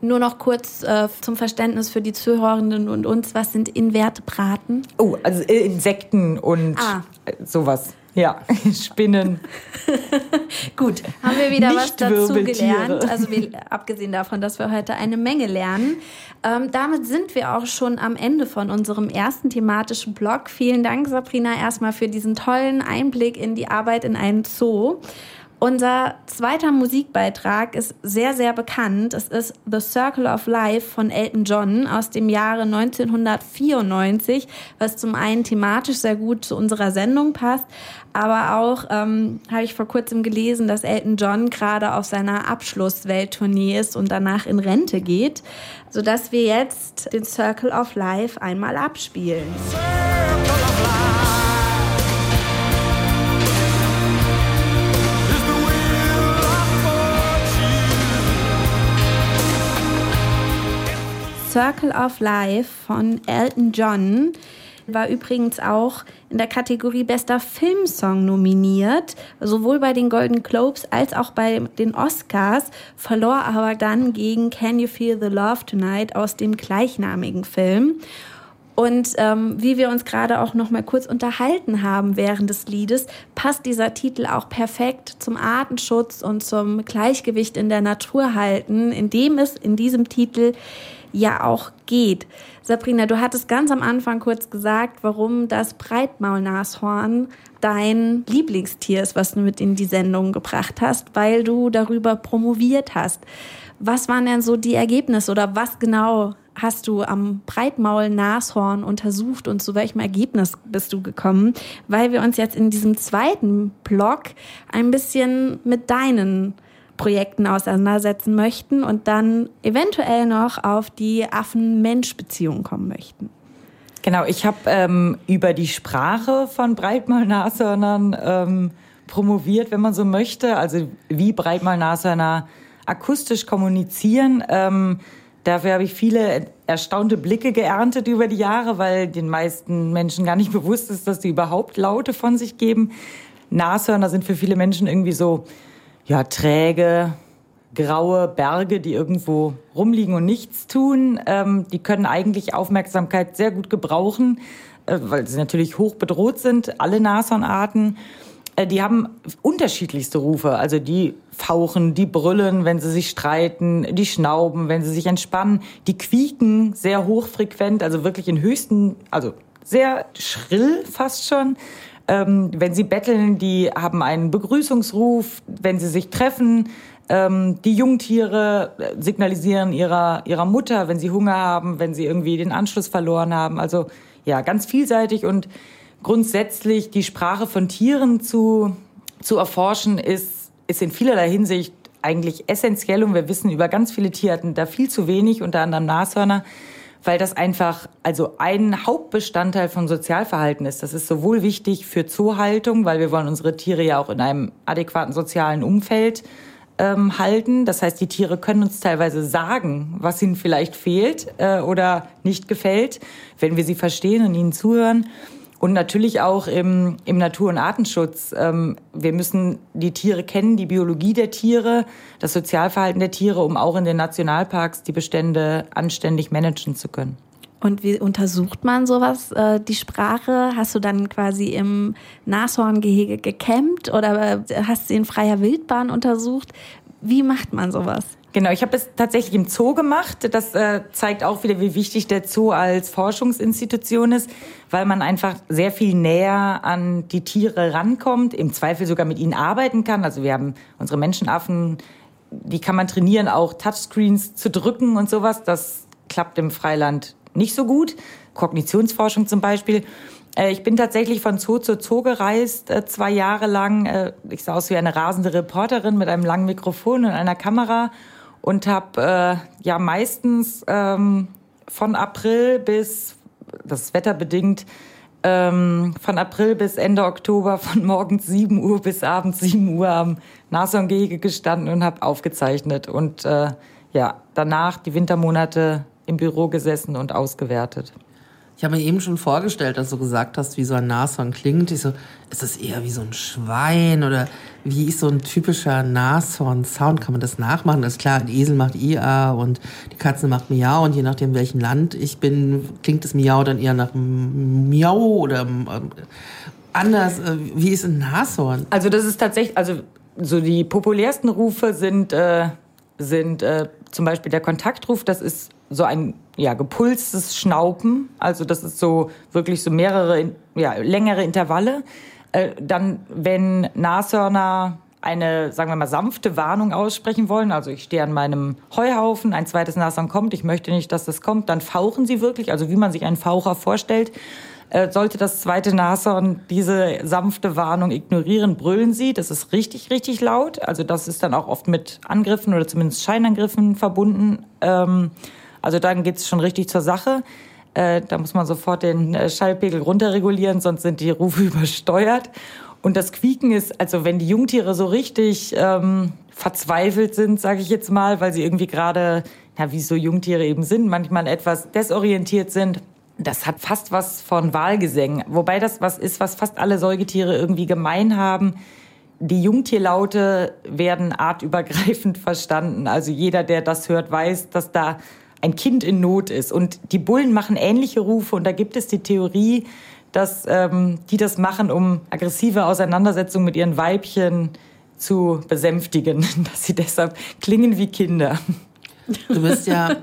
Nur noch kurz äh, zum Verständnis für die Zuhörenden und uns. Was sind Invertebraten? Oh, also äh, Insekten und ah. sowas. Ja, Spinnen. Gut, haben wir wieder was dazu gelernt. Also wir, abgesehen davon, dass wir heute eine Menge lernen. Ähm, damit sind wir auch schon am Ende von unserem ersten thematischen Blog. Vielen Dank, Sabrina, erstmal für diesen tollen Einblick in die Arbeit in einem Zoo. Unser zweiter Musikbeitrag ist sehr, sehr bekannt. Es ist The Circle of Life von Elton John aus dem Jahre 1994, was zum einen thematisch sehr gut zu unserer Sendung passt, aber auch ähm, habe ich vor kurzem gelesen, dass Elton John gerade auf seiner Abschlusswelttournee ist und danach in Rente geht, sodass wir jetzt den Circle of Life einmal abspielen. Circle of Life. Circle of Life von Elton John war übrigens auch in der Kategorie Bester Filmsong nominiert, sowohl bei den Golden Globes als auch bei den Oscars, verlor aber dann gegen Can You Feel the Love Tonight aus dem gleichnamigen Film. Und ähm, wie wir uns gerade auch noch mal kurz unterhalten haben während des Liedes, passt dieser Titel auch perfekt zum Artenschutz und zum Gleichgewicht in der Natur halten, indem es in diesem Titel ja auch geht. Sabrina, du hattest ganz am Anfang kurz gesagt, warum das Breitmaulnashorn dein Lieblingstier ist, was du mit in die Sendung gebracht hast, weil du darüber promoviert hast. Was waren denn so die Ergebnisse oder was genau hast du am Breitmaul-Nashorn untersucht und zu welchem Ergebnis bist du gekommen? Weil wir uns jetzt in diesem zweiten Blog ein bisschen mit deinen Projekten auseinandersetzen möchten und dann eventuell noch auf die Affen-Mensch-Beziehung kommen möchten. Genau, ich habe ähm, über die Sprache von Breitmaulnashörnern ähm, promoviert, wenn man so möchte. Also wie Breitmaulnashörner akustisch kommunizieren. Ähm, dafür habe ich viele erstaunte Blicke geerntet über die Jahre, weil den meisten Menschen gar nicht bewusst ist, dass sie überhaupt Laute von sich geben. Nashörner sind für viele Menschen irgendwie so, ja, träge, graue Berge, die irgendwo rumliegen und nichts tun. Ähm, die können eigentlich Aufmerksamkeit sehr gut gebrauchen, äh, weil sie natürlich hoch bedroht sind, alle Nashornarten. Äh, die haben unterschiedlichste Rufe. Also die fauchen, die brüllen, wenn sie sich streiten, die schnauben, wenn sie sich entspannen. Die quieken sehr hochfrequent, also wirklich in höchsten, also sehr schrill fast schon. Ähm, wenn sie betteln, die haben einen Begrüßungsruf. Wenn sie sich treffen, ähm, die Jungtiere signalisieren ihrer, ihrer Mutter, wenn sie Hunger haben, wenn sie irgendwie den Anschluss verloren haben. Also ja, ganz vielseitig und grundsätzlich die Sprache von Tieren zu, zu erforschen, ist, ist in vielerlei Hinsicht eigentlich essentiell und wir wissen über ganz viele Tierarten da viel zu wenig, unter anderem Nashörner, weil das einfach also ein Hauptbestandteil von Sozialverhalten ist. Das ist sowohl wichtig für Zoohaltung, weil wir wollen unsere Tiere ja auch in einem adäquaten sozialen Umfeld ähm, halten. Das heißt, die Tiere können uns teilweise sagen, was ihnen vielleicht fehlt äh, oder nicht gefällt, wenn wir sie verstehen und ihnen zuhören. Und natürlich auch im, im Natur- und Artenschutz. Ähm, wir müssen die Tiere kennen, die Biologie der Tiere, das Sozialverhalten der Tiere, um auch in den Nationalparks die Bestände anständig managen zu können. Und wie untersucht man sowas, äh, die Sprache? Hast du dann quasi im Nashorngehege gecampt oder hast du in freier Wildbahn untersucht? Wie macht man sowas? Genau, ich habe es tatsächlich im Zoo gemacht. Das äh, zeigt auch wieder, wie wichtig der Zoo als Forschungsinstitution ist, weil man einfach sehr viel näher an die Tiere rankommt, im Zweifel sogar mit ihnen arbeiten kann. Also wir haben unsere Menschenaffen, die kann man trainieren, auch Touchscreens zu drücken und sowas. Das klappt im Freiland nicht so gut. Kognitionsforschung zum Beispiel. Äh, ich bin tatsächlich von Zoo zu Zoo gereist, äh, zwei Jahre lang. Äh, ich sah aus wie eine rasende Reporterin mit einem langen Mikrofon und einer Kamera und habe ja meistens ähm, von April bis, das ist wetterbedingt, ähm, von April bis Ende Oktober von morgens 7 Uhr bis abends 7 Uhr am Nashorngehege gestanden und habe aufgezeichnet. Und äh, ja, danach die Wintermonate im Büro gesessen und ausgewertet. Ich habe mir eben schon vorgestellt, dass du gesagt hast, wie so ein Nashorn klingt. Ich so, ist das eher wie so ein Schwein oder wie ist so ein typischer Nashorn-Sound? Kann man das nachmachen? Das ist klar, ein Esel macht IA und die Katze macht Miau und je nachdem, welchem Land ich bin, klingt das Miau dann eher nach Miau oder ähm, anders. Äh, wie ist ein Nashorn? Also das ist tatsächlich, also so die populärsten Rufe sind, äh, sind äh, zum Beispiel der Kontaktruf, das ist so ein ja, gepulstes Schnauben. Also das ist so wirklich so mehrere, ja, längere Intervalle. Äh, dann, wenn Nashörner eine, sagen wir mal, sanfte Warnung aussprechen wollen, also ich stehe an meinem Heuhaufen, ein zweites Nashorn kommt, ich möchte nicht, dass das kommt, dann fauchen sie wirklich, also wie man sich einen Faucher vorstellt. Äh, sollte das zweite Nashorn diese sanfte Warnung ignorieren, brüllen sie. Das ist richtig, richtig laut. Also das ist dann auch oft mit Angriffen oder zumindest Scheinangriffen verbunden. Ähm, also dann geht's schon richtig zur Sache. Äh, da muss man sofort den äh, Schallpegel runterregulieren, sonst sind die Rufe übersteuert. Und das Quieken ist, also wenn die Jungtiere so richtig ähm, verzweifelt sind, sage ich jetzt mal, weil sie irgendwie gerade, ja, wie so Jungtiere eben sind, manchmal etwas desorientiert sind, das hat fast was von Wahlgesängen. Wobei das was ist, was fast alle Säugetiere irgendwie gemein haben. Die Jungtierlaute werden artübergreifend verstanden. Also jeder, der das hört, weiß, dass da ein Kind in Not ist. Und die Bullen machen ähnliche Rufe und da gibt es die Theorie, dass ähm, die das machen, um aggressive Auseinandersetzungen mit ihren Weibchen zu besänftigen, dass sie deshalb klingen wie Kinder. Du bist ja,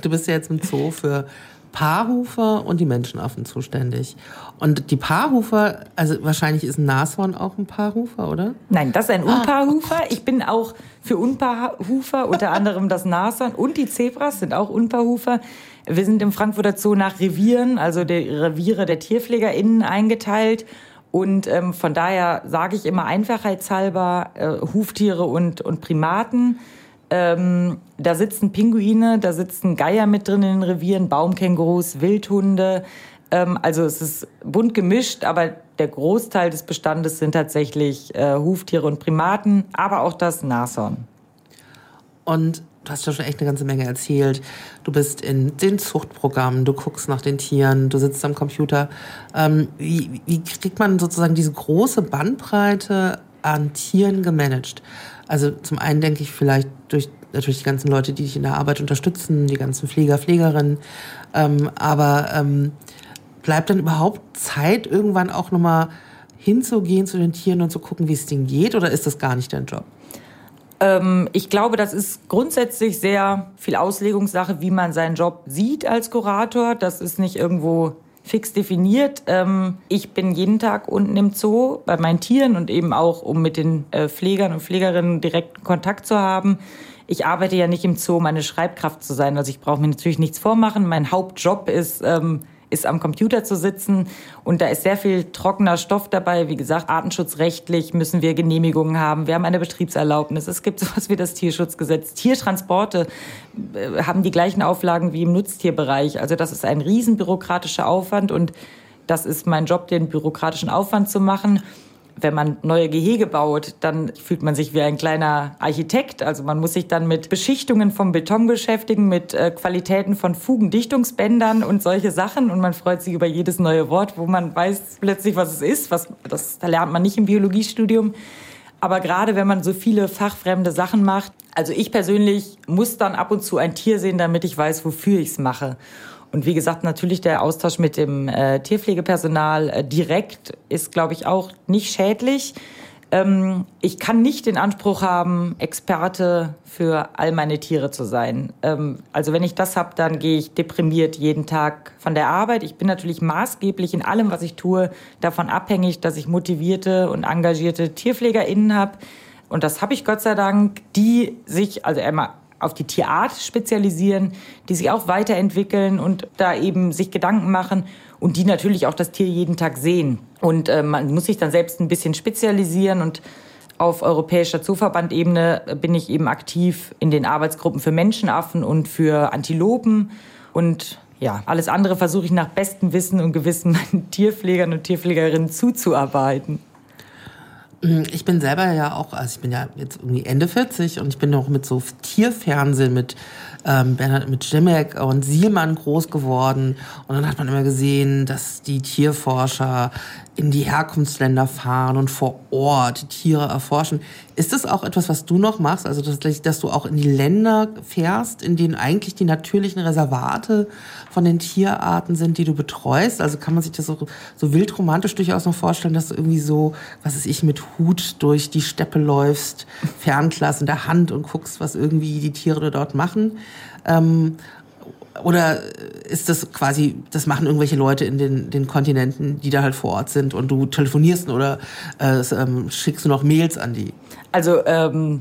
du bist ja jetzt im Zoo für Paarhufer und die Menschenaffen zuständig. Und die Paarhufer, also wahrscheinlich ist ein Nashorn auch ein Paarhufer, oder? Nein, das ist ein ah, Unpaarhufer. Ah, ich bin auch für Unpaarhufer, unter anderem das Nashorn und die Zebras sind auch Unpaarhufer. Wir sind im Frankfurter Zoo nach Revieren, also die Reviere der TierpflegerInnen eingeteilt. Und ähm, von daher sage ich immer einfachheitshalber äh, Huftiere und, und Primaten. Ähm, da sitzen Pinguine, da sitzen Geier mit drin in den Revieren, Baumkängurus, Wildhunde. Ähm, also es ist bunt gemischt, aber der Großteil des Bestandes sind tatsächlich äh, Huftiere und Primaten, aber auch das Nashorn. Und du hast ja schon echt eine ganze Menge erzählt. Du bist in den Zuchtprogrammen, du guckst nach den Tieren, du sitzt am Computer. Ähm, wie, wie kriegt man sozusagen diese große Bandbreite an Tieren gemanagt? Also zum einen denke ich vielleicht durch natürlich die ganzen Leute, die dich in der Arbeit unterstützen, die ganzen Pfleger, Pflegerinnen. Ähm, aber ähm, bleibt dann überhaupt Zeit, irgendwann auch nochmal hinzugehen zu den Tieren und zu gucken, wie es denen geht? Oder ist das gar nicht dein Job? Ähm, ich glaube, das ist grundsätzlich sehr viel Auslegungssache, wie man seinen Job sieht als Kurator. Das ist nicht irgendwo fix definiert. Ähm, ich bin jeden Tag unten im Zoo bei meinen Tieren und eben auch, um mit den äh, Pflegern und Pflegerinnen direkten Kontakt zu haben. Ich arbeite ja nicht im Zoo, um eine Schreibkraft zu sein. Also ich brauche mir natürlich nichts vormachen. Mein Hauptjob ist, ähm, ist am Computer zu sitzen und da ist sehr viel trockener Stoff dabei. Wie gesagt, artenschutzrechtlich müssen wir Genehmigungen haben. Wir haben eine Betriebserlaubnis. Es gibt sowas wie das Tierschutzgesetz. Tiertransporte äh, haben die gleichen Auflagen wie im Nutztierbereich. Also das ist ein riesen bürokratischer Aufwand und das ist mein Job, den bürokratischen Aufwand zu machen wenn man neue Gehege baut, dann fühlt man sich wie ein kleiner Architekt. Also man muss sich dann mit Beschichtungen vom Beton beschäftigen, mit äh, Qualitäten von Fugendichtungsbändern und solche Sachen. Und man freut sich über jedes neue Wort, wo man weiß plötzlich, was es ist. Was, das, da lernt man nicht im Biologiestudium. Aber gerade wenn man so viele fachfremde Sachen macht, also ich persönlich muss dann ab und zu ein Tier sehen, damit ich weiß, wofür ich es mache. Und wie gesagt, natürlich der Austausch mit dem äh, Tierpflegepersonal äh, direkt ist, glaube ich, auch nicht schädlich. Ähm, ich kann nicht den Anspruch haben, Experte für all meine Tiere zu sein. Ähm, also wenn ich das habe, dann gehe ich deprimiert jeden Tag von der Arbeit. Ich bin natürlich maßgeblich in allem, was ich tue, davon abhängig, dass ich motivierte und engagierte TierpflegerInnen habe. Und das habe ich Gott sei Dank, die sich, also einmal auf die Tierart spezialisieren, die sich auch weiterentwickeln und da eben sich Gedanken machen und die natürlich auch das Tier jeden Tag sehen. Und äh, man muss sich dann selbst ein bisschen spezialisieren und auf europäischer Zooverbandebene bin ich eben aktiv in den Arbeitsgruppen für Menschenaffen und für Antilopen und ja, alles andere versuche ich nach bestem Wissen und Gewissen meinen Tierpflegern und Tierpflegerinnen zuzuarbeiten. Hm, ich bin selber ja auch, also ich bin ja jetzt irgendwie Ende 40 und ich bin noch mit so Tierfernsehen mit ähm, Bernhard mit Schimek und Sielmann groß geworden. Und dann hat man immer gesehen, dass die Tierforscher in die Herkunftsländer fahren und vor Ort Tiere erforschen. Ist das auch etwas, was du noch machst? Also, dass, dass du auch in die Länder fährst, in denen eigentlich die natürlichen Reservate von den Tierarten sind, die du betreust? Also kann man sich das so, so wildromantisch durchaus noch vorstellen, dass du irgendwie so, was ist ich, mit Hut durch die Steppe läufst, Fernglas in der Hand und guckst, was irgendwie die Tiere dort machen? Ähm, oder ist das quasi, das machen irgendwelche Leute in den, den Kontinenten, die da halt vor Ort sind und du telefonierst oder äh, ähm, schickst du noch Mails an die? Also ähm,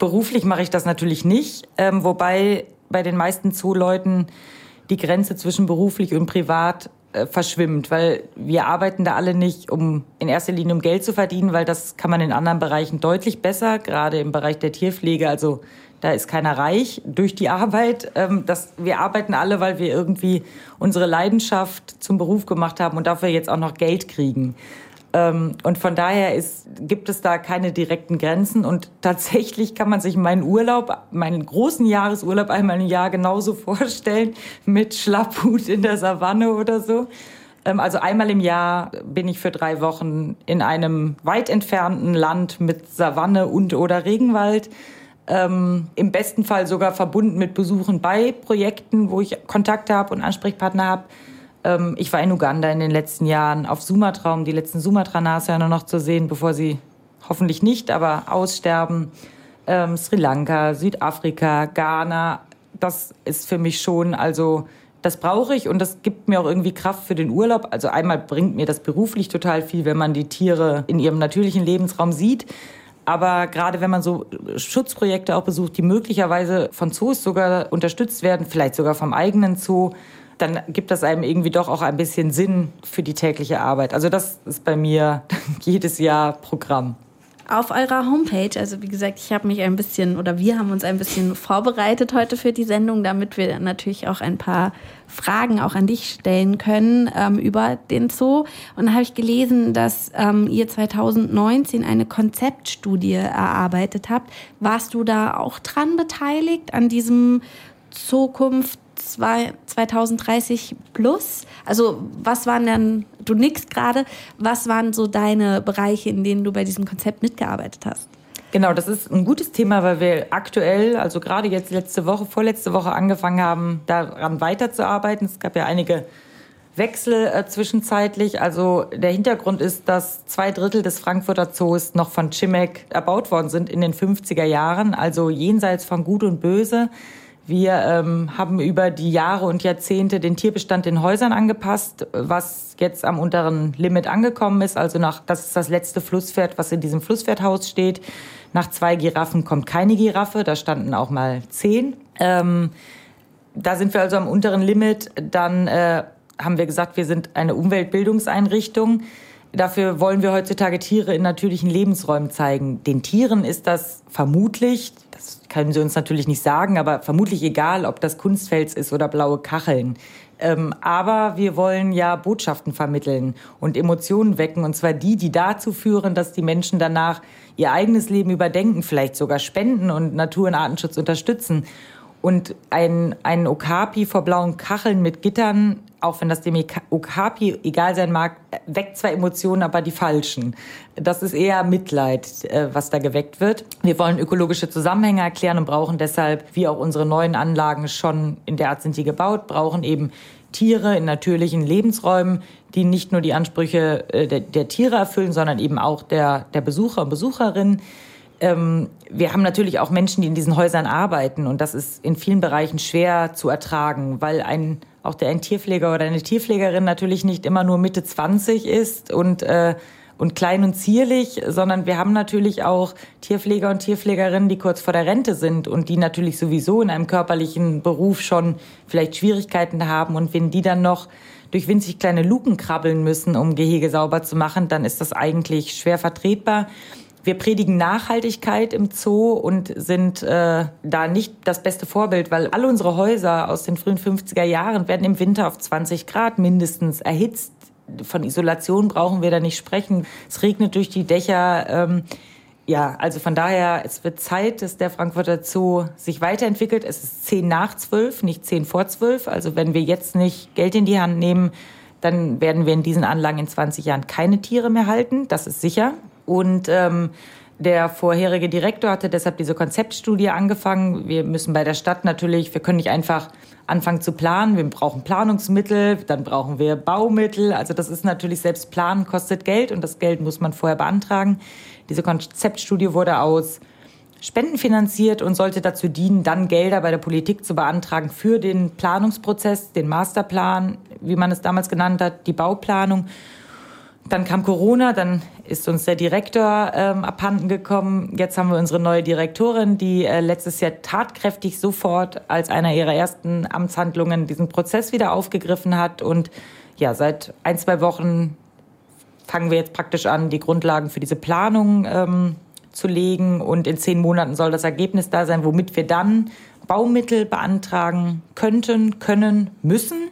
beruflich mache ich das natürlich nicht, ähm, wobei bei den meisten Zooleuten die Grenze zwischen beruflich und privat äh, verschwimmt, weil wir arbeiten da alle nicht, um in erster Linie um Geld zu verdienen, weil das kann man in anderen Bereichen deutlich besser, gerade im Bereich der Tierpflege. Also da ist keiner reich durch die Arbeit. Ähm, das, wir arbeiten alle, weil wir irgendwie unsere Leidenschaft zum Beruf gemacht haben und dafür jetzt auch noch Geld kriegen. Ähm, und von daher ist, gibt es da keine direkten Grenzen. Und tatsächlich kann man sich meinen Urlaub, meinen großen Jahresurlaub einmal im Jahr genauso vorstellen mit Schlapphut in der Savanne oder so. Ähm, also einmal im Jahr bin ich für drei Wochen in einem weit entfernten Land mit Savanne und oder Regenwald ähm, im besten Fall sogar verbunden mit Besuchen bei Projekten, wo ich Kontakte habe und Ansprechpartner habe. Ähm, ich war in Uganda in den letzten Jahren auf Sumatra, um die letzten Sumatra-Nashörner noch zu sehen, bevor sie hoffentlich nicht, aber aussterben. Ähm, Sri Lanka, Südafrika, Ghana, das ist für mich schon, also das brauche ich und das gibt mir auch irgendwie Kraft für den Urlaub. Also einmal bringt mir das beruflich total viel, wenn man die Tiere in ihrem natürlichen Lebensraum sieht. Aber gerade wenn man so Schutzprojekte auch besucht, die möglicherweise von Zoos sogar unterstützt werden, vielleicht sogar vom eigenen Zoo, dann gibt das einem irgendwie doch auch ein bisschen Sinn für die tägliche Arbeit. Also das ist bei mir jedes Jahr Programm. auf eurer Homepage, also wie gesagt, ich habe mich ein bisschen oder wir haben uns ein bisschen vorbereitet heute für die Sendung, damit wir natürlich auch ein paar Fragen auch an dich stellen können ähm, über den Zoo. Und da habe ich gelesen, dass ähm, ihr 2019 eine Konzeptstudie erarbeitet habt. Warst du da auch dran beteiligt an diesem Zukunft 2030 plus? Also was waren dann, du nickst gerade, was waren so deine Bereiche, in denen du bei diesem Konzept mitgearbeitet hast? Genau, das ist ein gutes Thema, weil wir aktuell, also gerade jetzt letzte Woche, vorletzte Woche angefangen haben, daran weiterzuarbeiten. Es gab ja einige Wechsel äh, zwischenzeitlich. Also der Hintergrund ist, dass zwei Drittel des Frankfurter Zoos noch von Chimek erbaut worden sind in den 50er Jahren, also jenseits von Gut und Böse. Wir ähm, haben über die Jahre und Jahrzehnte den Tierbestand in Häusern angepasst, was jetzt am unteren Limit angekommen ist. Also nach, das ist das letzte Flusspferd, was in diesem Flusspferdhaus steht. Nach zwei Giraffen kommt keine Giraffe, da standen auch mal zehn. Ähm, da sind wir also am unteren Limit. Dann äh, haben wir gesagt, wir sind eine Umweltbildungseinrichtung. Dafür wollen wir heutzutage Tiere in natürlichen Lebensräumen zeigen. Den Tieren ist das vermutlich, das können sie uns natürlich nicht sagen, aber vermutlich egal, ob das Kunstfels ist oder blaue Kacheln. Ähm, aber wir wollen ja Botschaften vermitteln und Emotionen wecken, und zwar die, die dazu führen, dass die Menschen danach ihr eigenes Leben überdenken, vielleicht sogar spenden und Natur- und Artenschutz unterstützen. Und ein, ein Okapi vor blauen Kacheln mit Gittern auch wenn das dem Okapi egal sein mag, weckt zwar Emotionen, aber die falschen. Das ist eher Mitleid, äh, was da geweckt wird. Wir wollen ökologische Zusammenhänge erklären und brauchen deshalb, wie auch unsere neuen Anlagen schon in der Art sind die gebaut, brauchen eben Tiere in natürlichen Lebensräumen, die nicht nur die Ansprüche äh, der, der Tiere erfüllen, sondern eben auch der, der Besucher und Besucherinnen ähm, wir haben natürlich auch Menschen, die in diesen Häusern arbeiten und das ist in vielen Bereichen schwer zu ertragen, weil ein auch der ein Tierpfleger oder eine Tierpflegerin natürlich nicht immer nur Mitte 20 ist und äh, und klein und zierlich, sondern wir haben natürlich auch Tierpfleger und Tierpflegerinnen, die kurz vor der Rente sind und die natürlich sowieso in einem körperlichen Beruf schon vielleicht Schwierigkeiten haben. Und wenn die dann noch durch winzig kleine Luken krabbeln müssen, um Gehege sauber zu machen, dann ist das eigentlich schwer vertretbar. Wir predigen Nachhaltigkeit im Zoo und sind äh, da nicht das beste Vorbild, weil alle unsere Häuser aus den frühen 50er Jahren werden im Winter auf 20 Grad mindestens erhitzt. Von Isolation brauchen wir da nicht sprechen. Es regnet durch die Dächer. Ähm, ja, also von daher, es wird Zeit, dass der Frankfurter Zoo sich weiterentwickelt. Es ist zehn nach zwölf, nicht zehn vor zwölf. Also wenn wir jetzt nicht Geld in die Hand nehmen, dann werden wir in diesen Anlagen in 20 Jahren keine Tiere mehr halten. Das ist sicher. Und ähm, der vorherige Direktor hatte deshalb diese Konzeptstudie angefangen. Wir müssen bei der Stadt natürlich, wir können nicht einfach anfangen zu planen. Wir brauchen Planungsmittel, dann brauchen wir Baumittel. Also das ist natürlich selbst Planen kostet Geld und das Geld muss man vorher beantragen. Diese Konzeptstudie wurde aus Spenden finanziert und sollte dazu dienen, dann Gelder bei der Politik zu beantragen für den Planungsprozess, den Masterplan, wie man es damals genannt hat, die Bauplanung dann kam Corona, dann ist uns der Direktor ähm, abhanden gekommen. Jetzt haben wir unsere neue Direktorin, die äh, letztes Jahr tatkräftig sofort als einer ihrer ersten Amtshandlungen diesen Prozess wieder aufgegriffen hat. Und ja, seit ein, zwei Wochen fangen wir jetzt praktisch an, die Grundlagen für diese Planung ähm, zu legen. Und in zehn Monaten soll das Ergebnis da sein, womit wir dann Baumittel beantragen könnten, können, müssen.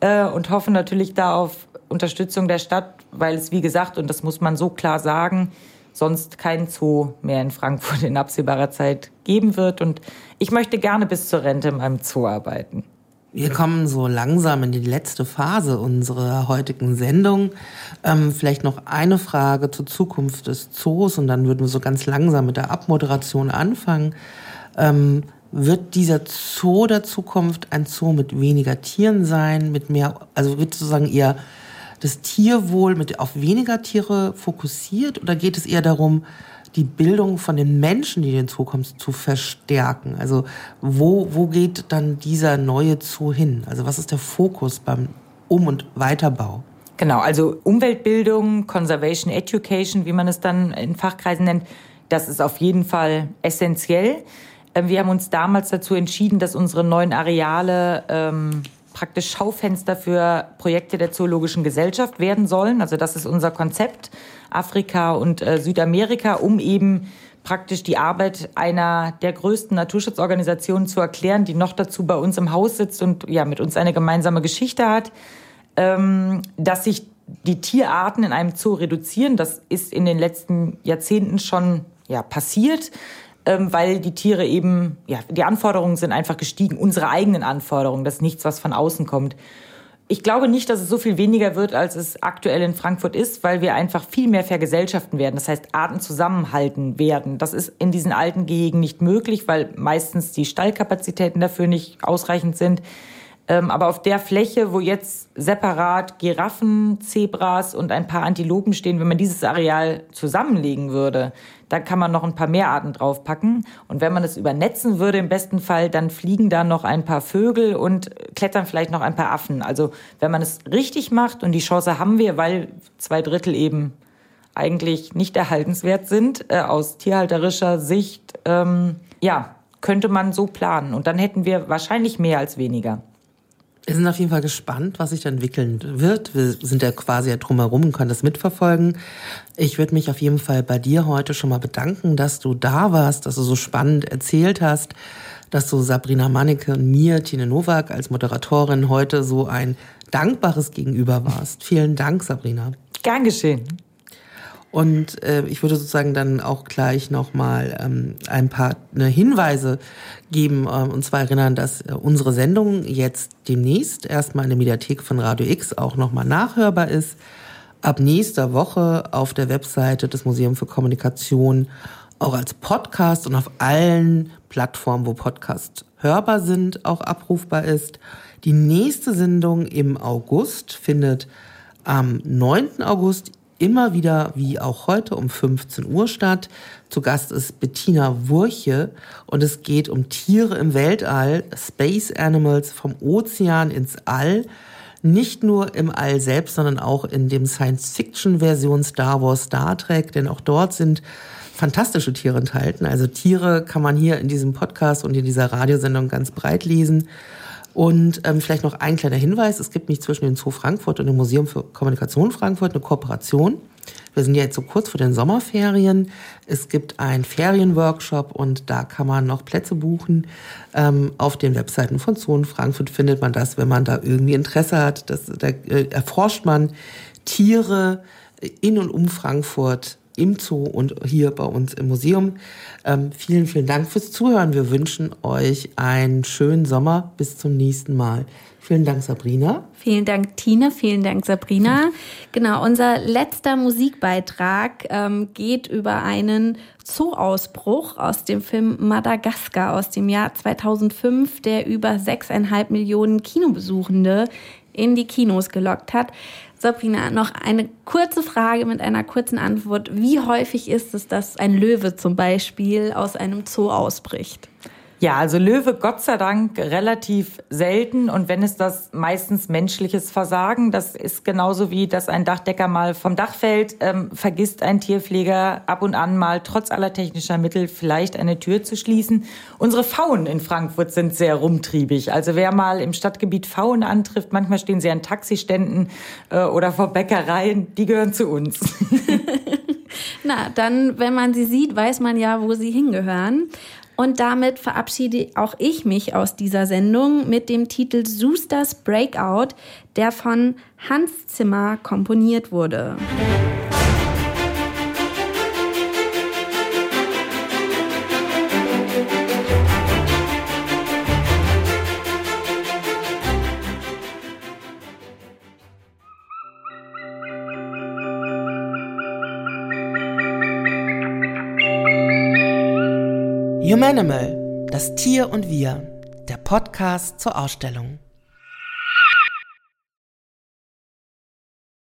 Äh, und hoffen natürlich da auf Unterstützung der Stadt, weil es, wie gesagt, und das muss man so klar sagen, sonst kein Zoo mehr in Frankfurt in absehbarer Zeit geben wird. Und ich möchte gerne bis zur Rente in meinem Zoo arbeiten. Wir kommen so langsam in die letzte Phase unserer heutigen Sendung. Ähm, vielleicht noch eine Frage zur Zukunft des Zoos und dann würden wir so ganz langsam mit der Abmoderation anfangen. Ähm, wird dieser Zoo der Zukunft ein Zoo mit weniger Tieren sein, mit mehr, also wird sozusagen eher das Tierwohl mit auf weniger Tiere fokussiert oder geht es eher darum, die Bildung von den Menschen, die den Zoo kommen, zu verstärken? Also wo, wo geht dann dieser neue Zoo hin? Also was ist der Fokus beim Um- und Weiterbau? Genau, also Umweltbildung, Conservation Education, wie man es dann in Fachkreisen nennt, das ist auf jeden Fall essentiell. Ähm, wir haben uns damals dazu entschieden, dass unsere neuen Areale ähm, praktisch Schaufenster für Projekte der Zoologischen Gesellschaft werden sollen. Also das ist unser Konzept, Afrika und äh, Südamerika, um eben praktisch die Arbeit einer der größten Naturschutzorganisationen zu erklären, die noch dazu bei uns im Haus sitzt und ja mit uns eine gemeinsame Geschichte hat, ähm, dass sich die Tierarten in einem Zoo reduzieren. Das ist in den letzten Jahrzehnten schon ja, passiert, ähm, weil die Tiere eben, ja, die Anforderungen sind einfach gestiegen, unsere eigenen Anforderungen, das ist nichts, was von außen kommt. Ich glaube nicht, dass es so viel weniger wird, als es aktuell in Frankfurt ist, weil wir einfach viel mehr vergesellschaften werden. Das heißt, Arten zusammenhalten werden. Das ist in diesen alten Gehegen nicht möglich, weil meistens die Stallkapazitäten dafür nicht ausreichend sind. Ähm, aber auf der Fläche, wo jetzt separat Giraffen, Zebras und ein paar Antilopen stehen, wenn man dieses Areal zusammenlegen würde, da kann man noch ein paar mehr Arten draufpacken. Und wenn man es übernetzen würde, im besten Fall, dann fliegen da noch ein paar Vögel und klettern vielleicht noch ein paar Affen. Also wenn man es richtig macht, und die Chance haben wir, weil zwei Drittel eben eigentlich nicht erhaltenswert sind, äh, aus tierhalterischer Sicht, ähm, ja, könnte man so planen. Und dann hätten wir wahrscheinlich mehr als weniger. Wir sind auf jeden Fall gespannt, was sich da entwickeln wird. Wir sind ja quasi drumherum und können das mitverfolgen. Ich würde mich auf jeden Fall bei dir heute schon mal bedanken, dass du da warst, dass du so spannend erzählt hast, dass du Sabrina Manneke und mir, Tine Nowak, als Moderatorin heute so ein dankbares Gegenüber warst. Vielen Dank, Sabrina. Gern geschehen. Und äh, ich würde sozusagen dann auch gleich nochmal ähm, ein paar ne, Hinweise geben, äh, und zwar erinnern, dass äh, unsere Sendung jetzt demnächst erstmal in der Mediathek von Radio X auch nochmal nachhörbar ist. Ab nächster Woche auf der Webseite des Museums für Kommunikation auch als Podcast und auf allen Plattformen, wo Podcasts hörbar sind, auch abrufbar ist. Die nächste Sendung im August findet am 9. August immer wieder, wie auch heute, um 15 Uhr statt. Zu Gast ist Bettina Wurche und es geht um Tiere im Weltall, Space Animals vom Ozean ins All. Nicht nur im All selbst, sondern auch in dem Science-Fiction-Version Star Wars, Star Trek, denn auch dort sind fantastische Tiere enthalten. Also Tiere kann man hier in diesem Podcast und in dieser Radiosendung ganz breit lesen. Und ähm, vielleicht noch ein kleiner Hinweis. Es gibt nicht zwischen dem Zoo Frankfurt und dem Museum für Kommunikation Frankfurt eine Kooperation. Wir sind ja jetzt so kurz vor den Sommerferien. Es gibt einen Ferienworkshop und da kann man noch Plätze buchen. Ähm, auf den Webseiten von Zoo Frankfurt findet man das, wenn man da irgendwie Interesse hat. Das, da äh, erforscht man Tiere in und um Frankfurt im Zoo und hier bei uns im Museum. Ähm, vielen, vielen Dank fürs Zuhören. Wir wünschen euch einen schönen Sommer. Bis zum nächsten Mal. Vielen Dank, Sabrina. Vielen Dank, Tine. Vielen Dank, Sabrina. Genau, unser letzter Musikbeitrag ähm, geht über einen Zooausbruch aus dem Film Madagaskar aus dem Jahr 2005, der über sechseinhalb Millionen Kinobesuchende in die Kinos gelockt hat. Sabrina, noch eine kurze Frage mit einer kurzen Antwort. Wie häufig ist es, dass ein Löwe zum Beispiel aus einem Zoo ausbricht? Ja, also Löwe Gott sei Dank relativ selten und wenn es das meistens menschliches Versagen, das ist genauso wie, dass ein Dachdecker mal vom Dach fällt, ähm, vergisst ein Tierpfleger ab und an mal trotz aller technischer Mittel vielleicht eine Tür zu schließen. Unsere Pfauen in Frankfurt sind sehr rumtriebig. Also wer mal im Stadtgebiet Pfauen antrifft, manchmal stehen sie an Taxiständen äh, oder vor Bäckereien, die gehören zu uns. Na, dann, wenn man sie sieht, weiß man ja, wo sie hingehören. Und damit verabschiede auch ich mich aus dieser Sendung mit dem Titel Zoosters Breakout, der von Hans Zimmer komponiert wurde. Humanimal, das Tier und wir, der Podcast zur Ausstellung.